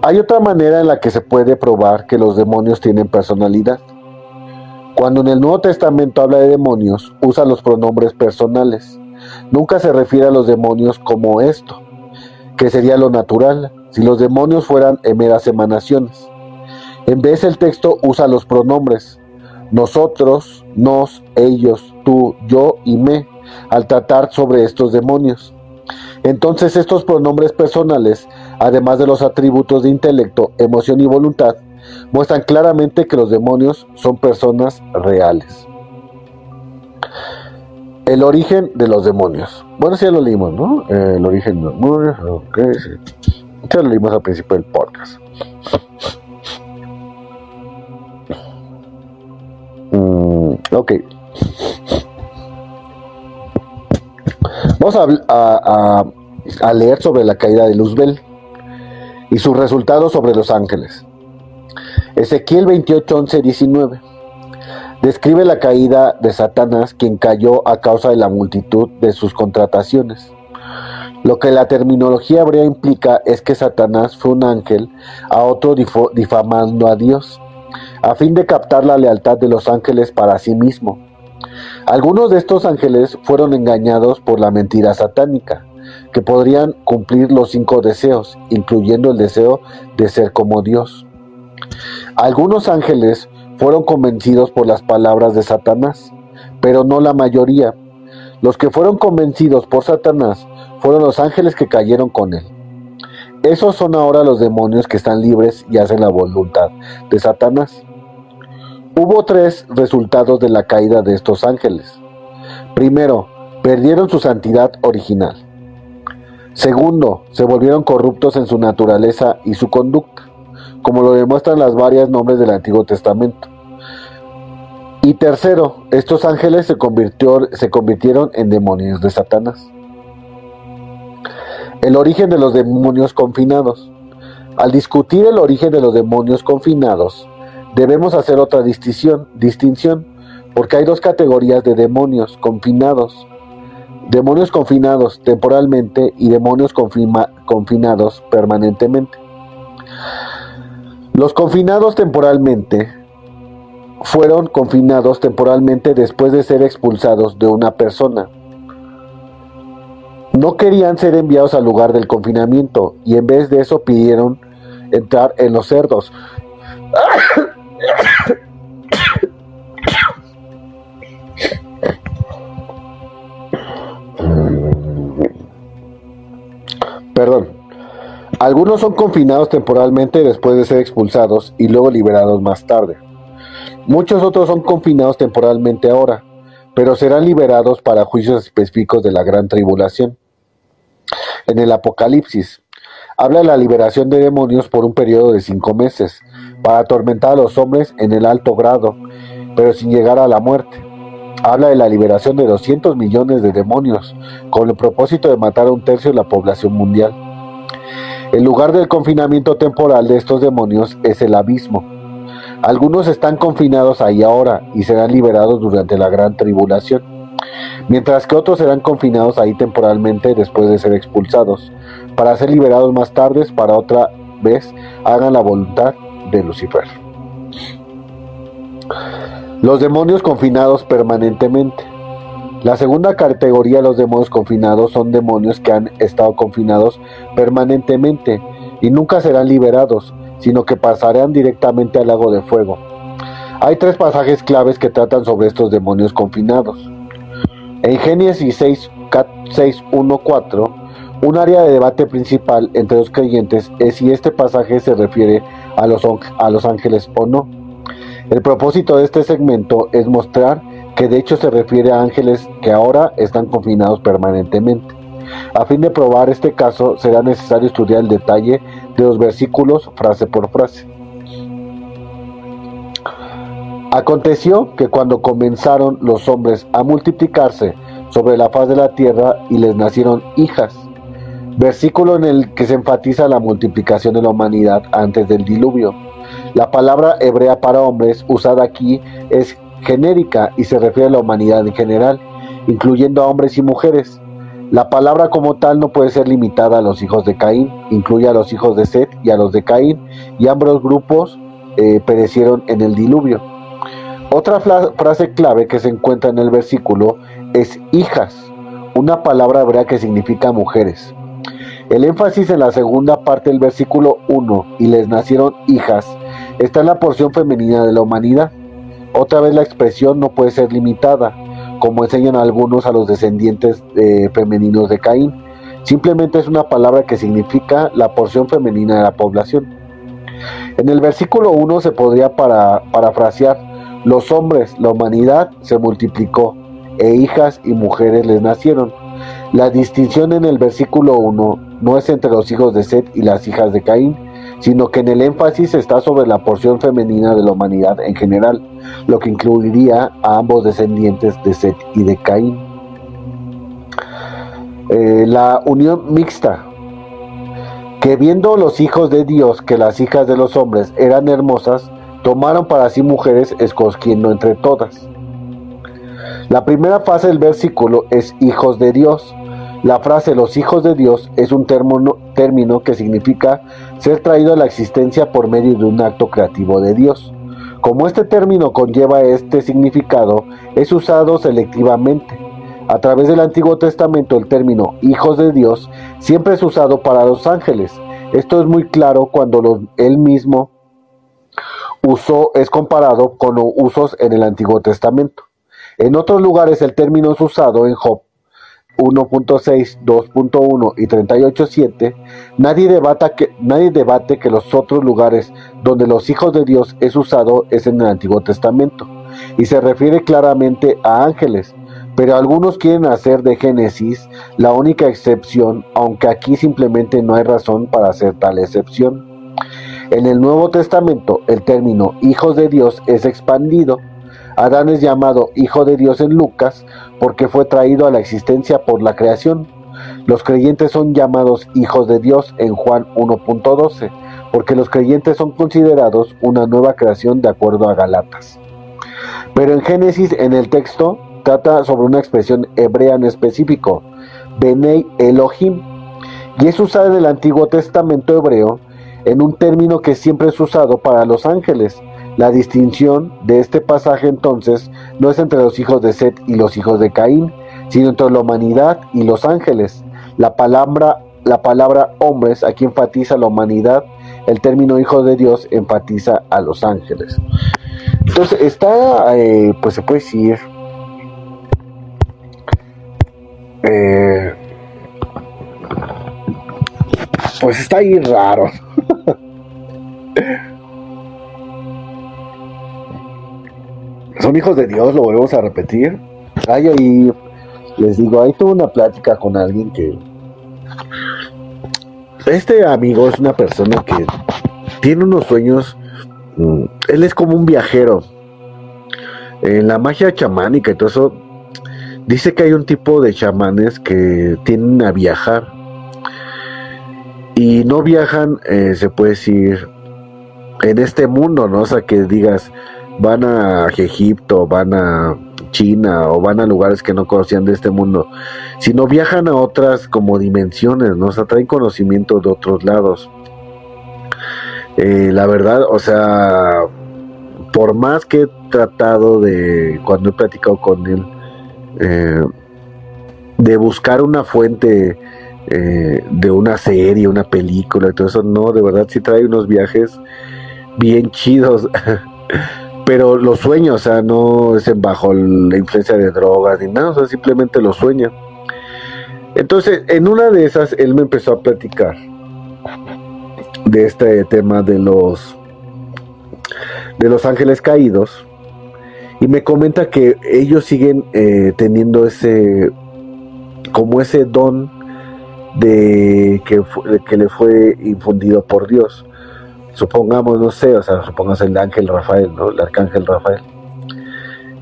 Hay otra manera en la que se puede probar que los demonios tienen personalidad. Cuando en el Nuevo Testamento habla de demonios, usa los pronombres personales. Nunca se refiere a los demonios como esto, que sería lo natural, si los demonios fueran meras emanaciones. En vez el texto usa los pronombres nosotros, nos, ellos, tú, yo y me al tratar sobre estos demonios. Entonces estos pronombres personales, además de los atributos de intelecto, emoción y voluntad, muestran claramente que los demonios son personas reales. El origen de los demonios. Bueno, sí ya lo leímos, ¿no? el origen de los demonios. Ok, Ya lo leímos al principio del podcast. Ok. Vamos a, leer sobre la caída de Luzbel y sus resultados sobre los ángeles. Ezequiel 28, 11, 19 describe la caída de Satanás, quien cayó a causa de la multitud de sus contrataciones. Lo que la terminología hebrea implica es que Satanás fue un ángel a otro difamando a Dios a fin de captar la lealtad de los ángeles para sí mismo. Algunos de estos ángeles fueron engañados por la mentira satánica, que podrían cumplir los cinco deseos, incluyendo el deseo de ser como Dios. Algunos ángeles fueron convencidos por las palabras de Satanás, pero no la mayoría. Los que fueron convencidos por Satanás fueron los ángeles que cayeron con él. Esos son ahora los demonios que están libres y hacen la voluntad de Satanás. Hubo tres resultados de la caída de estos ángeles. Primero, perdieron su santidad original. Segundo, se volvieron corruptos en su naturaleza y su conducta, como lo demuestran las varias nombres del Antiguo Testamento. Y tercero, estos ángeles se, se convirtieron en demonios de Satanás. El origen de los demonios confinados. Al discutir el origen de los demonios confinados, debemos hacer otra distinción, distinción, porque hay dos categorías de demonios confinados. Demonios confinados temporalmente y demonios confinados permanentemente. Los confinados temporalmente fueron confinados temporalmente después de ser expulsados de una persona. No querían ser enviados al lugar del confinamiento y en vez de eso pidieron entrar en los cerdos. Perdón. Algunos son confinados temporalmente después de ser expulsados y luego liberados más tarde. Muchos otros son confinados temporalmente ahora, pero serán liberados para juicios específicos de la gran tribulación. En el Apocalipsis, habla de la liberación de demonios por un periodo de cinco meses, para atormentar a los hombres en el alto grado, pero sin llegar a la muerte. Habla de la liberación de 200 millones de demonios, con el propósito de matar a un tercio de la población mundial. El lugar del confinamiento temporal de estos demonios es el abismo. Algunos están confinados ahí ahora y serán liberados durante la gran tribulación, mientras que otros serán confinados ahí temporalmente después de ser expulsados, para ser liberados más tarde para otra vez hagan la voluntad de Lucifer. Los demonios confinados permanentemente. La segunda categoría de los demonios confinados son demonios que han estado confinados permanentemente y nunca serán liberados, sino que pasarán directamente al lago de fuego. Hay tres pasajes claves que tratan sobre estos demonios confinados. En Génesis 6, 4, un área de debate principal entre los creyentes es si este pasaje se refiere a los, ángeles o no. El propósito de este segmento es mostrar que de hecho se refiere a ángeles que ahora están confinados permanentemente. A fin de probar este caso será necesario estudiar el detalle de los versículos frase por frase. Aconteció que cuando comenzaron los hombres a multiplicarse sobre la faz de la tierra y les nacieron hijas, versículo en el que se enfatiza la multiplicación de la humanidad antes del diluvio. La palabra hebrea para hombres usada aquí es genérica y se refiere a la humanidad en general, incluyendo a hombres y mujeres. La palabra como tal no puede ser limitada a los hijos de Caín, incluye a los hijos de Set y a los de Caín, y ambos grupos eh, perecieron en el diluvio. Otra frase clave que se encuentra en el versículo es hijas, una palabra hebrea que significa mujeres. El énfasis en la segunda parte del versículo 1, y les nacieron hijas, está en la porción femenina de la humanidad. Otra vez la expresión no puede ser limitada, como enseñan algunos a los descendientes eh, femeninos de Caín. Simplemente es una palabra que significa la porción femenina de la población. En el versículo 1 se podría para, parafrasear, los hombres, la humanidad se multiplicó, e hijas y mujeres les nacieron. La distinción en el versículo 1 no es entre los hijos de Seth y las hijas de Caín, sino que en el énfasis está sobre la porción femenina de la humanidad en general, lo que incluiría a ambos descendientes de Seth y de Caín. Eh, la unión mixta, que viendo los hijos de Dios que las hijas de los hombres eran hermosas, tomaron para sí mujeres escogiendo entre todas. La primera fase del versículo es hijos de Dios, la frase los hijos de Dios es un término, que significa ser traído a la existencia por medio de un acto creativo de Dios, Como este término conlleva este significado, es usado selectivamente. A través del Antiguo Testamento el término hijos de Dios siempre es usado para los ángeles. Esto es muy claro cuando él mismo uso es comparado con usos en el Antiguo Testamento. En otros lugares el término es usado en Job 1.6, 2.1 y 38.7, nadie, que, nadie debate que los otros lugares donde los hijos de Dios es usado es en el Antiguo Testamento, y se refiere claramente a ángeles, pero algunos quieren hacer de Génesis la única excepción, aunque aquí simplemente no hay razón para hacer tal excepción. En el Nuevo Testamento el término hijos de Dios es expandido, Adán es llamado Hijo de Dios en Lucas porque fue traído a la existencia por la creación. Los creyentes son llamados hijos de Dios en Juan 1.12 porque los creyentes son considerados una nueva creación de acuerdo a Galatas. Pero en Génesis, en el texto, trata sobre una expresión hebrea en específico, Benei Elohim, y es usada en el Antiguo Testamento hebreo en un término que siempre es usado para los ángeles, la distinción de este pasaje entonces no es entre los hijos de Set y los hijos de Caín, sino entre la humanidad y los ángeles. La palabra, la palabra hombres aquí enfatiza la humanidad, el término hijo de Dios enfatiza a los ángeles. Entonces está, eh, pues se puede decir, eh, pues está ahí raro. son hijos de Dios, lo volvemos a repetir. Hay ahí, les digo, ahí tuve una plática con alguien que... Este amigo es una persona que tiene unos sueños, mm, él es como un viajero. En la magia chamánica y todo eso, dice que hay un tipo de chamanes que tienen a viajar. Y no viajan, eh, se puede decir, en este mundo, ¿no? O sea, que digas, van a Egipto, van a China o van a lugares que no conocían de este mundo, sino viajan a otras como dimensiones, nos atraen conocimiento de otros lados. Eh, la verdad, o sea, por más que he tratado de, cuando he platicado con él, eh, de buscar una fuente eh, de una serie, una película y todo eso, no, de verdad sí trae unos viajes bien chidos. pero los sueños, o sea, no es bajo la influencia de drogas ni nada, o sea, simplemente lo sueña. Entonces, en una de esas, él me empezó a platicar de este tema de los de los ángeles caídos y me comenta que ellos siguen eh, teniendo ese como ese don de que, que le fue infundido por Dios supongamos, no sé, o sea, supongamos el ángel Rafael, ¿no? El arcángel Rafael.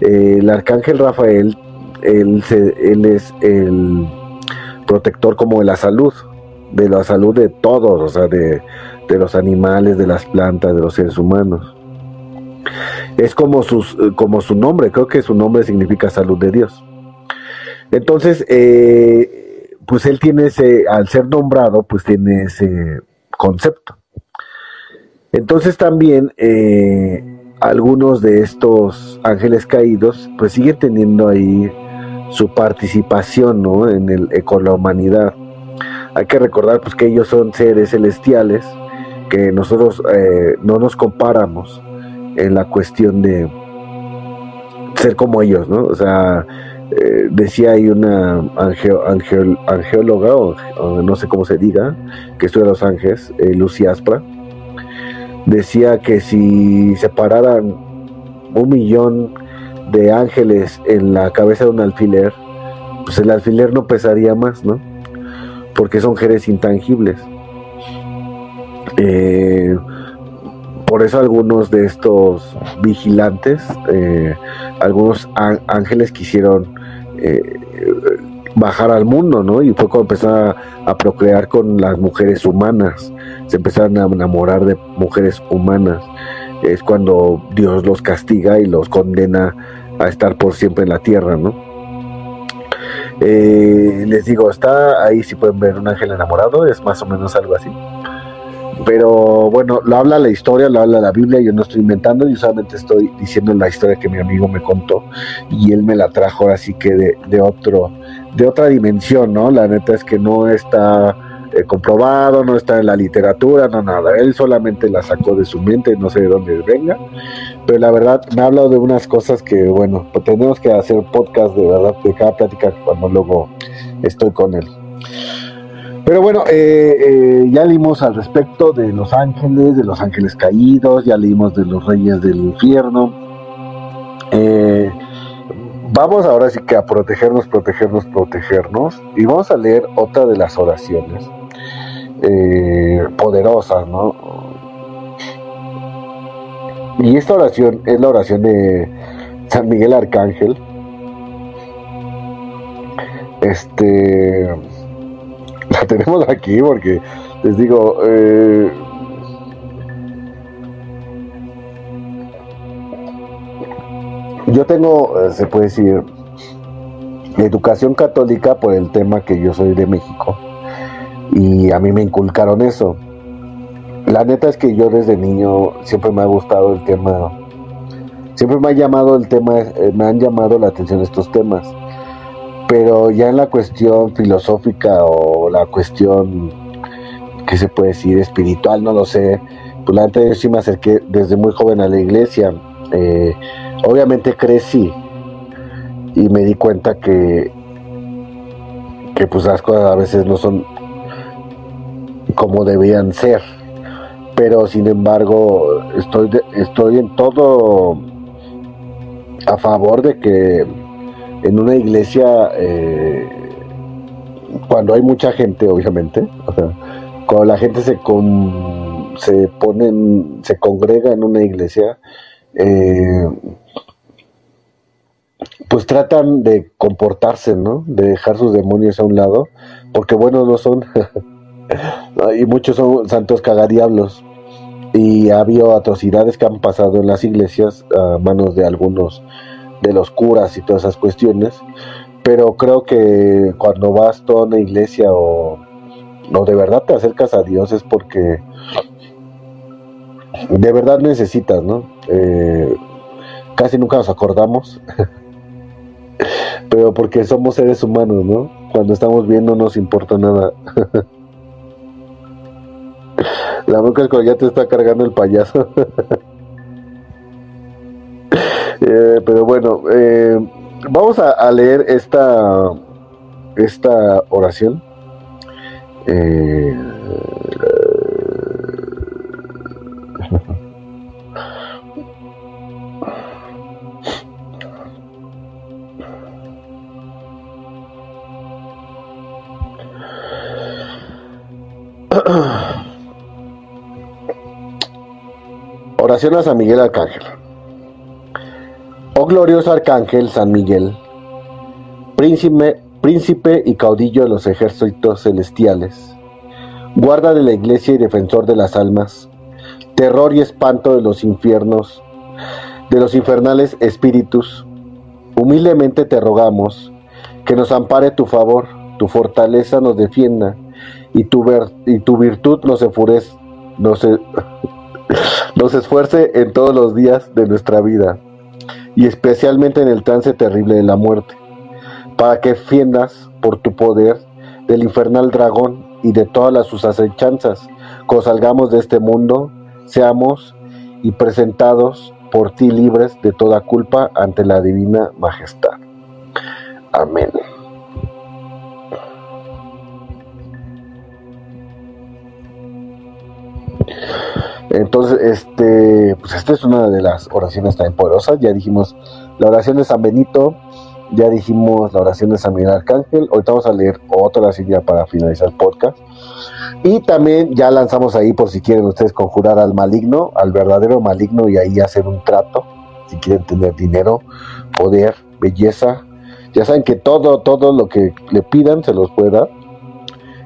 Eh, el arcángel Rafael, él, es el protector como de la salud, de la salud de todos, o sea, de, los animales, de las plantas, de los seres humanos. Es como, sus, como su nombre, creo que su nombre significa salud de Dios. Entonces, eh, pues él tiene ese, al ser nombrado, pues tiene ese concepto. Entonces también eh, algunos de estos ángeles caídos pues siguen teniendo ahí su participación ¿no? en, el, eh, con la humanidad. Hay que recordar pues que ellos son seres celestiales, que nosotros eh, no nos comparamos en la cuestión de ser como ellos, ¿no? O sea, decía ahí una angeóloga, o, no sé cómo se diga, que estudia Los Ángeles, Lucy Aspra, decía que si se pararan un millón de ángeles en la cabeza de un alfiler, pues el alfiler no pesaría más, ¿no? Porque son seres intangibles. Eh, por eso algunos de estos vigilantes, eh, algunos ángeles quisieron eh, bajar al mundo, ¿no? Y fue cuando empezaron a, procrear con las mujeres humanas, se empezaron a enamorar de mujeres humanas. Es cuando Dios los castiga y los condena a estar por siempre en la tierra, ¿no? Eh, les digo, está ahí si pueden ver un ángel enamorado, es más o menos algo así. Pero bueno, lo habla la historia, lo habla la Biblia, yo no estoy inventando, yo solamente estoy diciendo la historia que mi amigo me contó y él me la trajo así que de, de otro, de otra dimensión, ¿no? La neta es que no está eh, comprobado, no está en la literatura, no nada. Él solamente la sacó de su mente, no sé de dónde venga. Pero la verdad, me ha hablado de unas cosas que, bueno, pues tenemos que hacer podcast de verdad de cada plática cuando luego estoy con él. Pero bueno, eh, eh, ya leímos al respecto de los ángeles, de los ángeles caídos, ya leímos de los reyes del infierno. Eh, vamos ahora sí que a protegernos, protegernos, protegernos. Y vamos a leer otra de las oraciones poderosas, ¿no? Y esta oración es la oración de San Miguel Arcángel. Este la tenemos aquí porque les digo, eh, yo tengo, eh, se puede decir, educación católica por el tema que yo soy de México y a mí me inculcaron eso. La neta es que yo desde niño siempre me ha gustado el tema, siempre me ha llamado el tema, eh, me han llamado la atención estos temas pero ya en la cuestión filosófica o la cuestión, ¿qué se puede decir? Espiritual, no lo sé. Pues la yo sí me acerqué desde muy joven a la iglesia. Eh, obviamente crecí y me di cuenta que, que pues las cosas a veces no son como debían ser. Pero sin embargo, estoy, estoy en todo a favor de que en una iglesia, eh, cuando hay mucha gente, obviamente, cuando la gente se, se pone, se congrega en una iglesia, eh, pues tratan de comportarse, ¿no? De dejar sus demonios a un lado, porque buenos no son. y muchos son santos cagadiablos. Y ha habido atrocidades que han pasado en las iglesias a manos de algunos de los curas y todas esas cuestiones, pero creo que cuando vas toda una iglesia o, no de verdad te acercas a Dios es porque de verdad necesitas, ¿no? Eh, casi nunca nos acordamos, pero porque somos seres humanos, ¿no? Cuando estamos bien no nos importa nada. La boca es cuando ya te está cargando el payaso. Eh, pero bueno, eh, vamos a, leer esta, esta oración. Eh, oración a San Miguel Arcángel. Oh glorioso arcángel San Miguel, príncipe, príncipe y caudillo de los ejércitos celestiales, guarda de la iglesia y defensor de las almas, terror y espanto de los infiernos, de los infernales espíritus, humildemente te rogamos que nos ampare tu favor, tu fortaleza nos defienda y tu, y tu virtud nos enfurece, nos, nos esfuerce en todos los días de nuestra vida y especialmente en el trance terrible de la muerte, para que fiendas por tu poder del infernal dragón y de todas las sus acechanzas, cuando salgamos de este mundo, seamos y presentados por ti libres de toda culpa ante la divina majestad. Amén. Entonces, este, pues esta es una de las oraciones tan poderosas. Ya dijimos la oración de San Benito, ya dijimos la oración de San Miguel Arcángel. Ahorita vamos a leer otra oración ya para finalizar el podcast. Y también ya lanzamos ahí, por si quieren ustedes conjurar al maligno, al verdadero maligno y ahí hacer un trato. Si quieren tener dinero, poder, belleza. Ya saben que todo, todo lo que le pidan se los puede dar,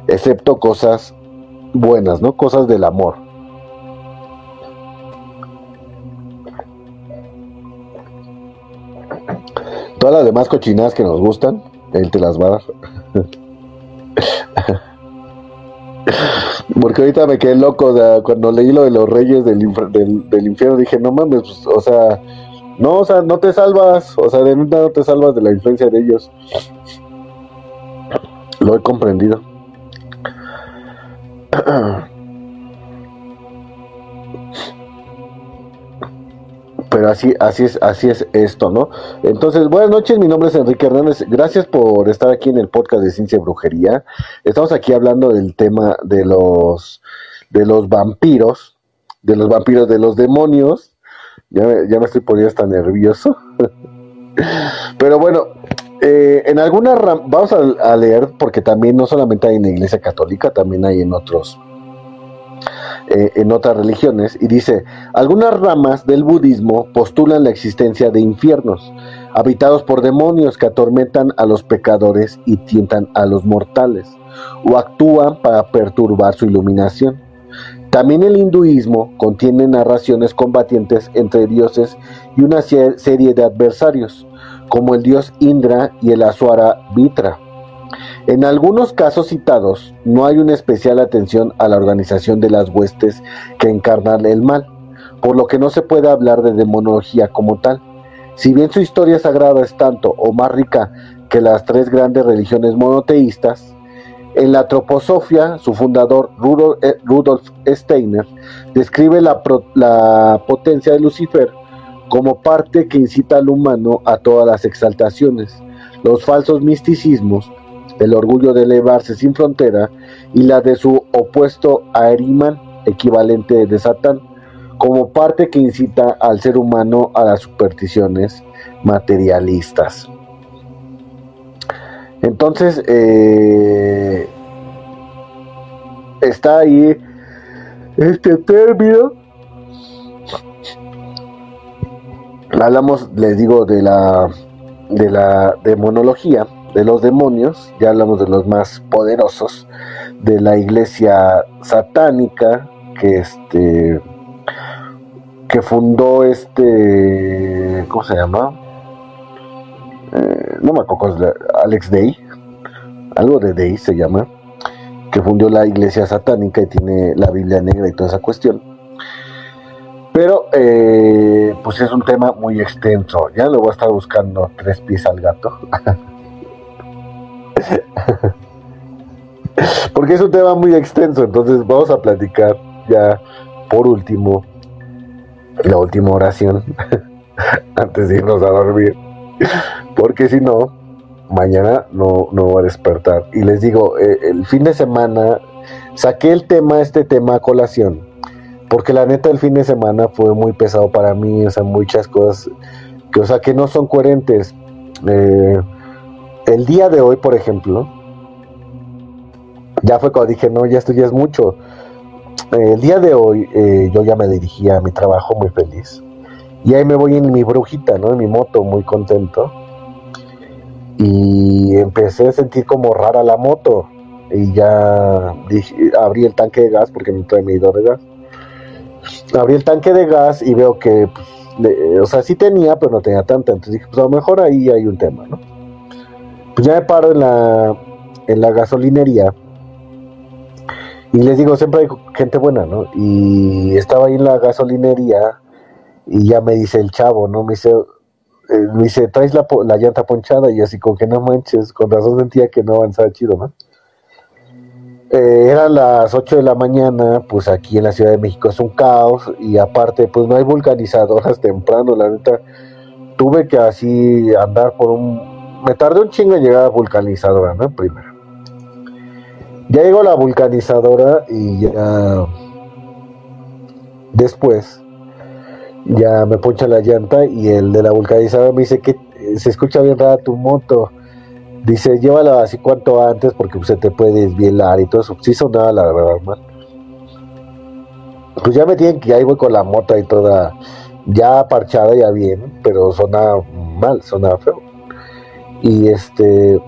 excepto cosas buenas, ¿no? Cosas del amor Todas las demás cochinadas que nos gustan, él te las va a dar. Porque ahorita me quedé loco cuando leí lo de los reyes del, del, infierno. Dije, no mames, pues, o sea, no, o sea, no te salvas. O sea, de nada no te salvas de la influencia de ellos. Lo he comprendido. pero así, así es, así es esto, ¿no? Entonces, buenas noches, mi nombre es Enrique Hernández. Gracias por estar aquí en el podcast de Ciencia y Brujería. Estamos aquí hablando del tema de los de los vampiros, de los vampiros, de los demonios. Ya, me estoy poniendo hasta nervioso. pero bueno, eh, en alguna vamos a, leer, porque también no solamente hay en la Iglesia Católica, también hay en otros eh, en otras religiones y dice, algunas ramas del budismo postulan la existencia de infiernos, habitados por demonios que atormentan a los pecadores y tientan a los mortales, o actúan para perturbar su iluminación. También el hinduismo contiene narraciones combatientes entre dioses y una serie de adversarios, como el dios Indra y el Asuara Vitra en algunos casos citados, no hay una especial atención a la organización de las huestes que encarnan el mal, por lo que no se puede hablar de demonología como tal. Si bien su historia sagrada es tanto o más rica que las tres grandes religiones monoteístas, en la Troposofia, su fundador Rudolf eh, Steiner describe la, la potencia de Lucifer como parte que incita al humano a todas las exaltaciones, los falsos misticismos el orgullo de elevarse sin frontera, y la de su opuesto Ahriman, equivalente de Satán, como parte que incita al ser humano a las supersticiones materialistas. Entonces, eh, está ahí este término. Hablamos, les digo, de la de la demonología de los demonios, ya hablamos de los más poderosos, de la iglesia satánica, que este que fundó este ¿cómo se llama? Eh, no me acuerdo, Alex Day, algo de Day se llama, que fundó la iglesia satánica y tiene la Biblia negra y toda esa cuestión. Pero, eh, pues es un tema muy extenso. Ya lo voy a estar buscando tres pies al gato. Porque es un tema muy extenso, entonces vamos a platicar ya por último, la última oración, antes de irnos a dormir. Porque si no, mañana no, no va a despertar. Y les digo, eh, el fin de semana saqué el tema, este tema a colación. Porque la neta el fin de semana fue muy pesado para mí, o sea, muchas cosas que, o sea, que no son coherentes. Eh, el día de hoy, por ejemplo, ya fue cuando dije, no, ya esto ya es mucho. Eh, el día de hoy eh, yo ya me dirigía a mi trabajo muy feliz. Y ahí me voy en mi brujita, ¿no? En mi moto, muy contento. Y empecé a sentir como rara la moto. Y ya abrí el tanque de gas porque no trae medidor de gas. Abrí el tanque de gas y veo que, pues, o sea, sí tenía, pero no tenía tanta. Entonces dije, pues a lo mejor ahí hay un tema, ¿no? Pues ya me paro en la, en la gasolinería y les digo, siempre hay gente buena, ¿no? Y estaba ahí en la gasolinería y ya me dice el chavo, ¿no? Me dice, eh, me dice, traes la, la, llanta ponchada y así con que no manches, con razón sentía que no avanzaba chido, ¿no? Eh, eran las 8 de la mañana, pues aquí en la Ciudad de México es un caos y aparte pues no hay vulcanizadoras temprano, la neta tuve que así andar por un me tardé un chingo en llegar a la vulcanizadora, ¿no? Primero. Ya llegó la vulcanizadora y ya. Después, ya me poncha la llanta y el de la vulcanizadora me dice que se escucha bien rara tu moto. Dice, llévala así cuanto antes porque se te puede desvielar y todo eso. Sí sonaba la verdad, man. Pues ya me tienen que ahí voy con la moto y toda ya parchada, ya bien, pero sonaba mal, sonaba feo y este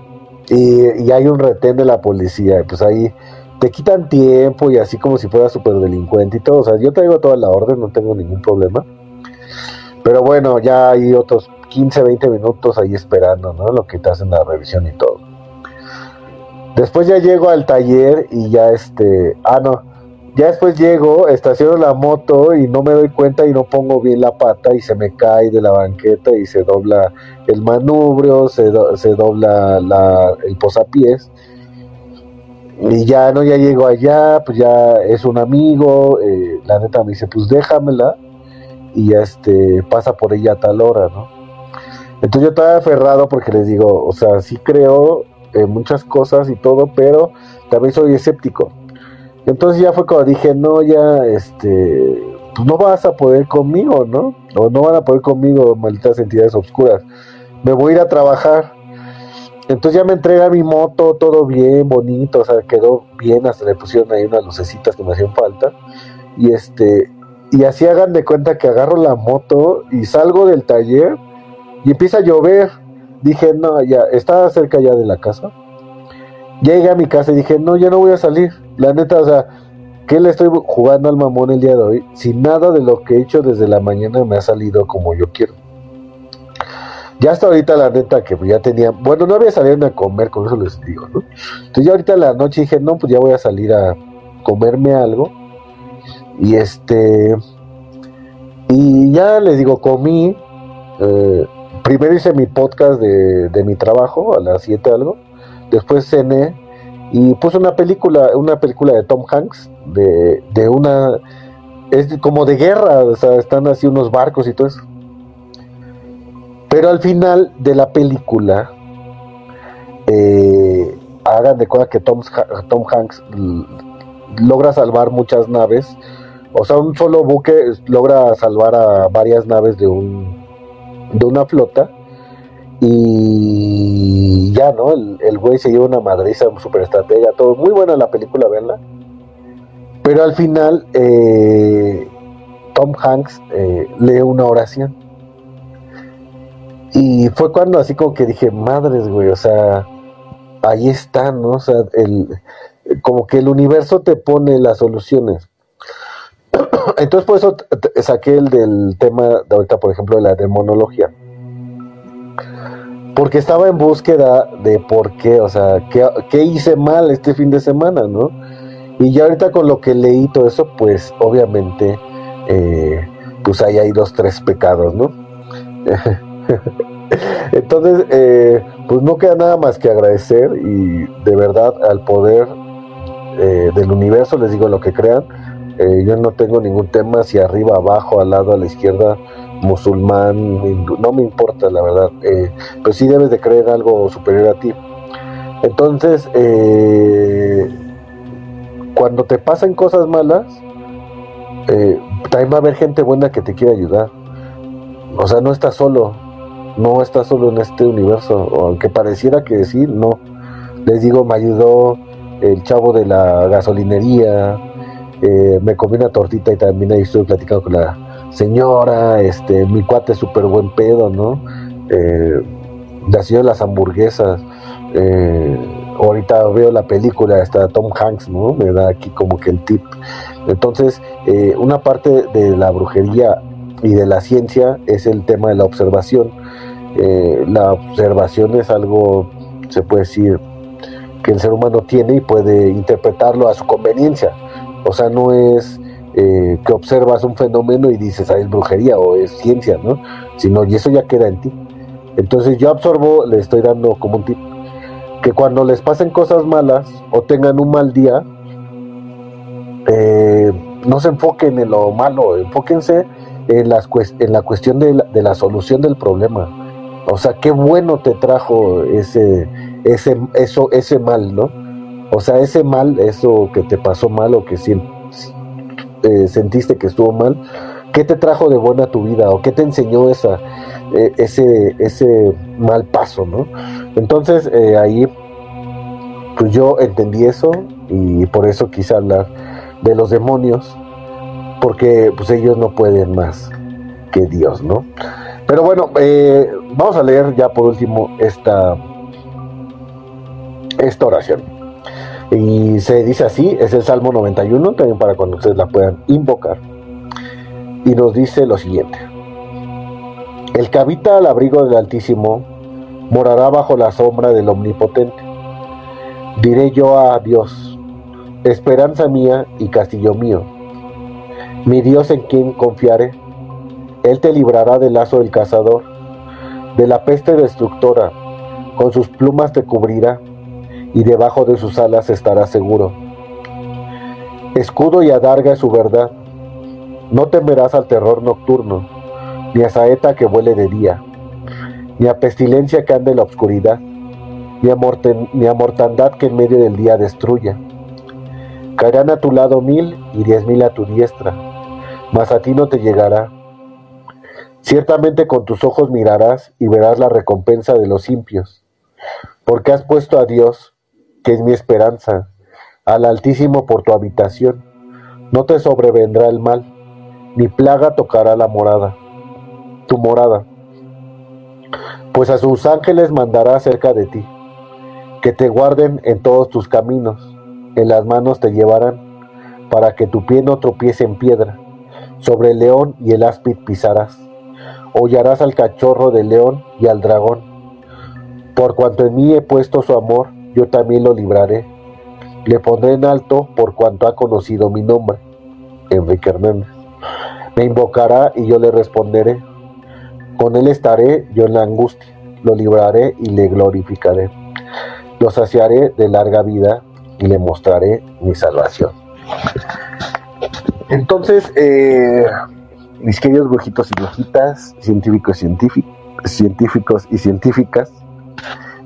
y, hay un retén de la policía, pues ahí te quitan tiempo y así como si fuera súper delincuente y todo, o sea, yo traigo toda la orden, no tengo ningún problema. Pero bueno, ya hay otros 15, 20 minutos ahí esperando, ¿no? Lo que te hacen la revisión y todo. Después ya llego al taller y ya este, ah no, ya después llego, estaciono la moto y no me doy cuenta y no pongo bien la pata y se me cae de la banqueta y se dobla el manubrio, se, se dobla la, el posapiés. Y ya no, ya llego allá, pues ya es un amigo, eh, la neta me dice, pues déjamela y ya este, pasa por ella a tal hora, ¿no? Entonces yo estaba aferrado porque les digo, o sea, sí creo en muchas cosas y todo, pero también soy escéptico. Entonces ya fue cuando dije, no, ya, este, pues no vas a poder conmigo, ¿no? O no van a poder conmigo, malditas entidades oscuras. Me voy a ir a trabajar. Entonces ya me entrega mi moto, todo bien, bonito, o sea, quedó bien, hasta le pusieron ahí unas lucecitas que me hacían falta. Y este, y así hagan de cuenta que agarro la moto y salgo del taller y empieza a llover. Dije, no, ya, estaba cerca ya de la casa. Llegué a mi casa y dije, no, ya no voy a salir. La neta, o sea, ¿qué le estoy jugando al mamón el día de hoy? Si nada de lo que he hecho desde la mañana me ha salido como yo quiero. Ya hasta ahorita, la neta, que ya tenía, bueno, no había salido a comer, con eso les digo, ¿no? Entonces ya ahorita la noche dije, no, pues ya voy a salir a comerme algo. Y este, y ya les digo, comí, eh, primero hice mi podcast de, de mi trabajo a las 7 algo, después cené y puse una película, una película de Tom Hanks, de, de una, es como de guerra, o sea, están así unos barcos y todo eso. Pero al final de la película, eh, hagan de cuenta que Tom, Tom Hanks logra salvar muchas naves, o sea, un solo buque logra salvar a varias naves de un de una flota y ya, ¿no? El, güey se lleva una madriza, un super estratega, todo. Muy buena la película, verla. Pero al final, eh, Tom Hanks eh, lee una oración. Y fue cuando así como que dije, madres, güey, o sea, ahí está, ¿no? O sea, el, como que el universo te pone las soluciones. Entonces por eso saqué el del tema de ahorita, por ejemplo, de la demonología porque estaba en búsqueda de por qué, o sea, qué, hice mal este fin de semana, ¿no? Y ya ahorita con lo que leí todo eso, pues obviamente, eh, pues ahí hay dos, tres pecados, ¿no? Entonces, eh, pues no queda nada más que agradecer y de verdad al poder eh, del universo, les digo lo que crean, yo no tengo ningún tema si arriba, abajo, al lado, a la izquierda, musulmán, no me importa la verdad, eh, pero sí debes de creer algo superior a ti. Entonces, eh, cuando te pasan cosas malas, eh, también va a haber gente buena que te quiere ayudar. O sea, no estás solo, no estás solo en este universo, aunque pareciera que sí, no. Les digo, me ayudó el chavo de la gasolinería, me comí una tortita y también ahí estuve platicando con la señora, este, mi cuate es súper buen pedo, ¿no? Eh, de las hamburguesas. Eh, ahorita veo la película, está Tom Hanks, ¿no? Me da aquí como que el tip. Entonces, eh, una parte de la brujería y de la ciencia es el tema de la observación. Eh, la observación es algo, se puede decir, que el ser humano tiene y puede interpretarlo a su conveniencia. O sea, no es eh, que observas un fenómeno y dices, ah, es brujería o es ciencia, ¿no? Sino, y eso ya queda en ti. Entonces yo absorbo, le estoy dando como un tip, que cuando les pasen cosas malas o tengan un mal día, eh, no se enfoquen en lo malo, enfóquense en, las, en la cuestión de la, de la solución del problema. O sea, qué bueno te trajo ese, ese, eso, ese mal, ¿no? O sea, ese mal, eso que te pasó mal o que siempre eh, sentiste que estuvo mal, ¿qué te trajo de buena tu vida o qué te enseñó esa, eh, ese, ese mal paso, ¿no? Entonces eh, ahí, pues yo entendí eso y por eso quise hablar de los demonios, porque pues ellos no pueden más que Dios, ¿no? Pero bueno, vamos a leer ya por último esta, esta oración. Y se dice así, es el Salmo 91, también para cuando ustedes la puedan invocar. Y nos dice lo siguiente. El que habita al abrigo del Altísimo morará bajo la sombra del Omnipotente. Diré yo a Dios, esperanza mía y castillo mío, mi Dios en quien confiare, Él te librará del lazo del cazador, de la peste destructora, con sus plumas te cubrirá, y debajo de sus alas estarás seguro. Escudo y adarga es su verdad, no temerás al terror nocturno, ni a saeta que vuele de día, ni a pestilencia que ande en la oscuridad, ni a, ni a mortandad que en medio del día destruya. Caerán a tu lado mil y diez mil a tu diestra, mas a ti no te llegará. Ciertamente con tus ojos mirarás y verás la recompensa de los impios, porque has puesto a Dios, es mi esperanza, al Altísimo por tu habitación. No te sobrevendrá el mal, ni plaga tocará la morada, tu morada, pues a sus ángeles mandará cerca de ti, que te guarden en todos tus caminos, en las manos te llevarán, para que tu pie no tropiece en piedra, sobre el león y el áspid pisarás, hollarás al cachorro del león y al dragón, por cuanto en mí he puesto su amor, yo también lo libraré, le pondré en alto por cuanto ha conocido mi nombre. Enrique Hernández. Me invocará y yo le responderé. Con él estaré yo en la angustia, lo libraré y le glorificaré. Lo saciaré de larga vida y le mostraré mi salvación. Entonces, eh, mis queridos brujitos y brujitas, científicos, científicos, científicos y científicas,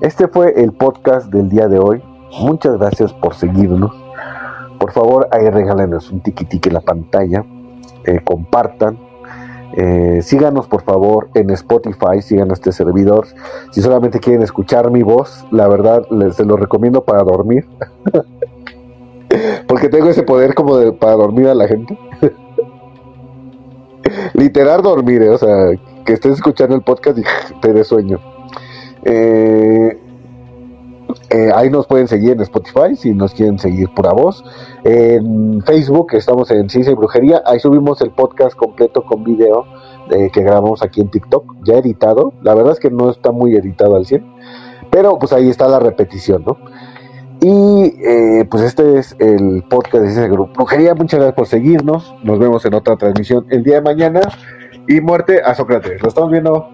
este fue el podcast del día de hoy. Muchas gracias por seguirnos. Por favor, ahí regálenos un tiquitique en la pantalla. Eh, compartan. Eh, síganos por favor en Spotify, sigan a este servidor. Si solamente quieren escuchar mi voz, la verdad les se lo recomiendo para dormir. Porque tengo ese poder como de para dormir a la gente. Literal dormir, eh, o sea, que estés escuchando el podcast y te dé sueño. Eh, eh, ahí nos pueden seguir en Spotify si nos quieren seguir por a voz. En Facebook estamos en Ciencia y Brujería. Ahí subimos el podcast completo con video eh, que grabamos aquí en TikTok, ya editado. La verdad es que no está muy editado al 100, pero pues ahí está la repetición, ¿no? Y eh, pues este es el podcast de Ciencia y Brujería. Muchas gracias por seguirnos. Nos vemos en otra transmisión el día de mañana. Y muerte a Sócrates. Lo estamos viendo.